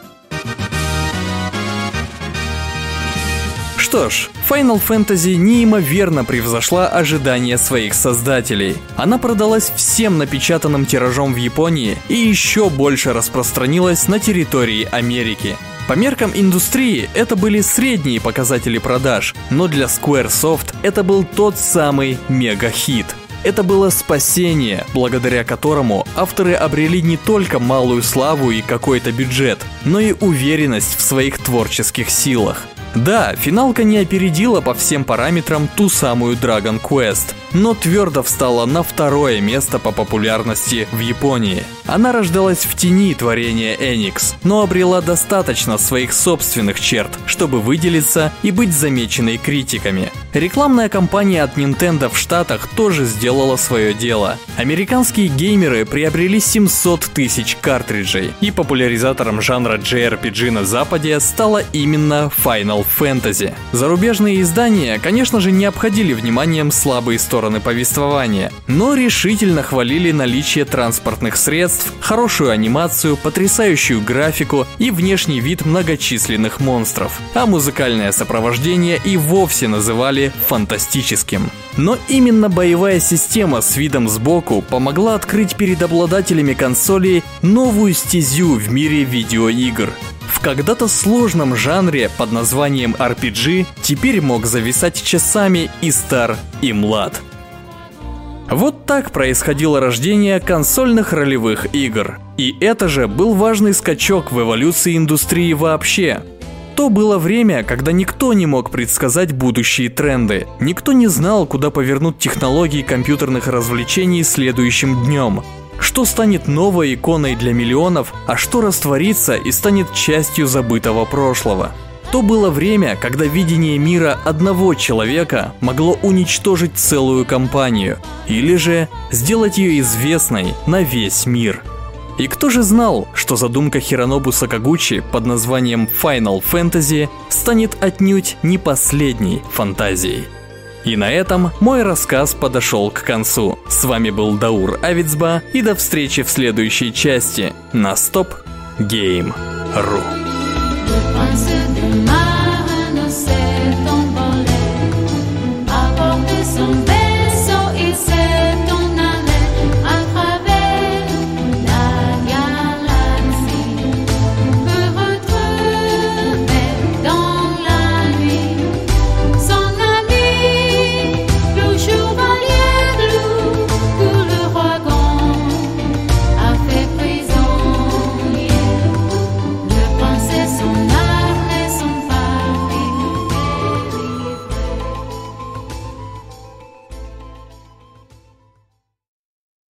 Что ж, Final Fantasy неимоверно превзошла ожидания своих создателей. Она продалась всем напечатанным тиражом в Японии и еще больше распространилась на территории Америки. По меркам индустрии это были средние показатели продаж, но для Squaresoft это был тот самый мега-хит. Это было спасение, благодаря которому авторы обрели не только малую славу и какой-то бюджет, но и уверенность в своих творческих силах. Да, финалка не опередила по всем параметрам ту самую Dragon Quest, но твердо встала на второе место по популярности в Японии. Она рождалась в тени творения Enix, но обрела достаточно своих собственных черт, чтобы выделиться и быть замеченной критиками. Рекламная кампания от Nintendo в Штатах тоже сделала свое дело. Американские геймеры приобрели 700 тысяч картриджей, и популяризатором жанра JRPG на Западе стала именно Final Fantasy. Зарубежные издания, конечно же, не обходили вниманием слабые стороны повествования, но решительно хвалили наличие транспортных средств, хорошую анимацию, потрясающую графику и внешний вид многочисленных монстров, а музыкальное сопровождение и вовсе называли фантастическим. Но именно боевая система с видом сбоку помогла открыть перед обладателями консолей новую стезю в мире видеоигр. Когда-то сложном жанре под названием RPG теперь мог зависать часами и стар, и млад. Вот так происходило рождение консольных ролевых игр. И это же был важный скачок в эволюции индустрии вообще. То было время, когда никто не мог предсказать будущие тренды. Никто не знал, куда повернуть технологии компьютерных развлечений следующим днем. Что станет новой иконой для миллионов, а что растворится и станет частью забытого прошлого. То было время, когда видение мира одного человека могло уничтожить целую компанию, или же сделать ее известной на весь мир – и кто же знал, что задумка Хиронобу Сакагучи под названием Final Fantasy станет отнюдь не последней фантазией? И на этом мой рассказ подошел к концу. С вами был Даур Авицба и до встречи в следующей части на Stop Game.ru.